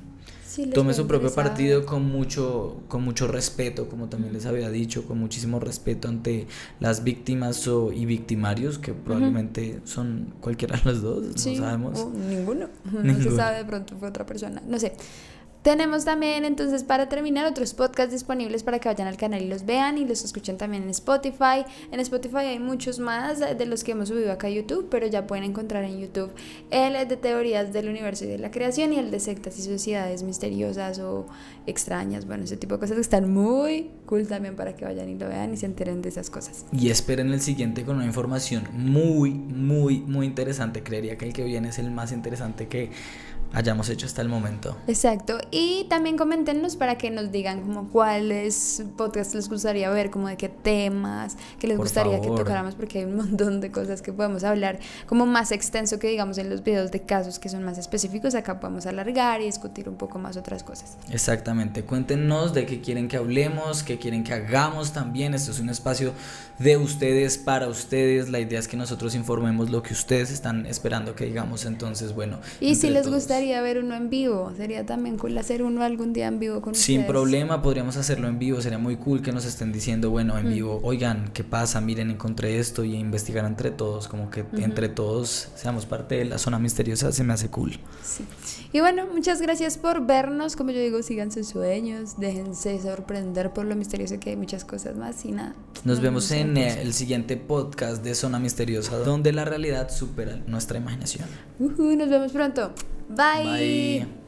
Speaker 1: tome su propio partido con mucho, con mucho respeto, como también les había dicho, con muchísimo respeto ante las víctimas o, y victimarios, que probablemente son cualquiera de los dos, no sabemos.
Speaker 2: ninguno. <laughs> No se sabe, de pronto fue otra persona. No sé. Tenemos también entonces para terminar otros podcasts disponibles para que vayan al canal y los vean y los escuchen también en Spotify. En Spotify hay muchos más de los que hemos subido acá a YouTube, pero ya pueden encontrar en YouTube el de teorías del universo y de la creación y el de sectas y sociedades misteriosas o extrañas, bueno, ese tipo de cosas que están muy cool también para que vayan y lo vean y se enteren de esas cosas.
Speaker 1: Y esperen el siguiente con una información muy, muy, muy interesante. Creería que el que viene es el más interesante que hayamos hecho hasta el momento.
Speaker 2: Exacto. Y también coméntenos para que nos digan como cuáles podcasts les gustaría ver, como de qué temas, que les gustaría que tocáramos, porque hay un montón de cosas que podemos hablar, como más extenso que digamos en los videos de casos que son más específicos, acá podemos alargar y discutir un poco más otras cosas.
Speaker 1: Exactamente. Cuéntenos de qué quieren que hablemos, qué quieren que hagamos también. Esto es un espacio de ustedes para ustedes. La idea es que nosotros informemos lo que ustedes están esperando que digamos. Entonces, bueno.
Speaker 2: Y si les gustaría encantaría ver uno en vivo. Sería también cool hacer uno algún día en vivo con
Speaker 1: Sin
Speaker 2: ustedes.
Speaker 1: problema, podríamos hacerlo en vivo. Sería muy cool que nos estén diciendo, bueno, en vivo, oigan, ¿qué pasa? Miren, encontré esto y investigar entre todos. Como que entre todos seamos parte de la zona misteriosa, se me hace cool.
Speaker 2: Sí. Y bueno, muchas gracias por vernos. Como yo digo, sigan sus sueños, déjense sorprender por lo misterioso que hay muchas cosas más y nada.
Speaker 1: Nos vemos en eh, el siguiente podcast de Zona Misteriosa, donde la realidad supera nuestra imaginación.
Speaker 2: Ujú, nos vemos pronto. Bye.
Speaker 1: Bye.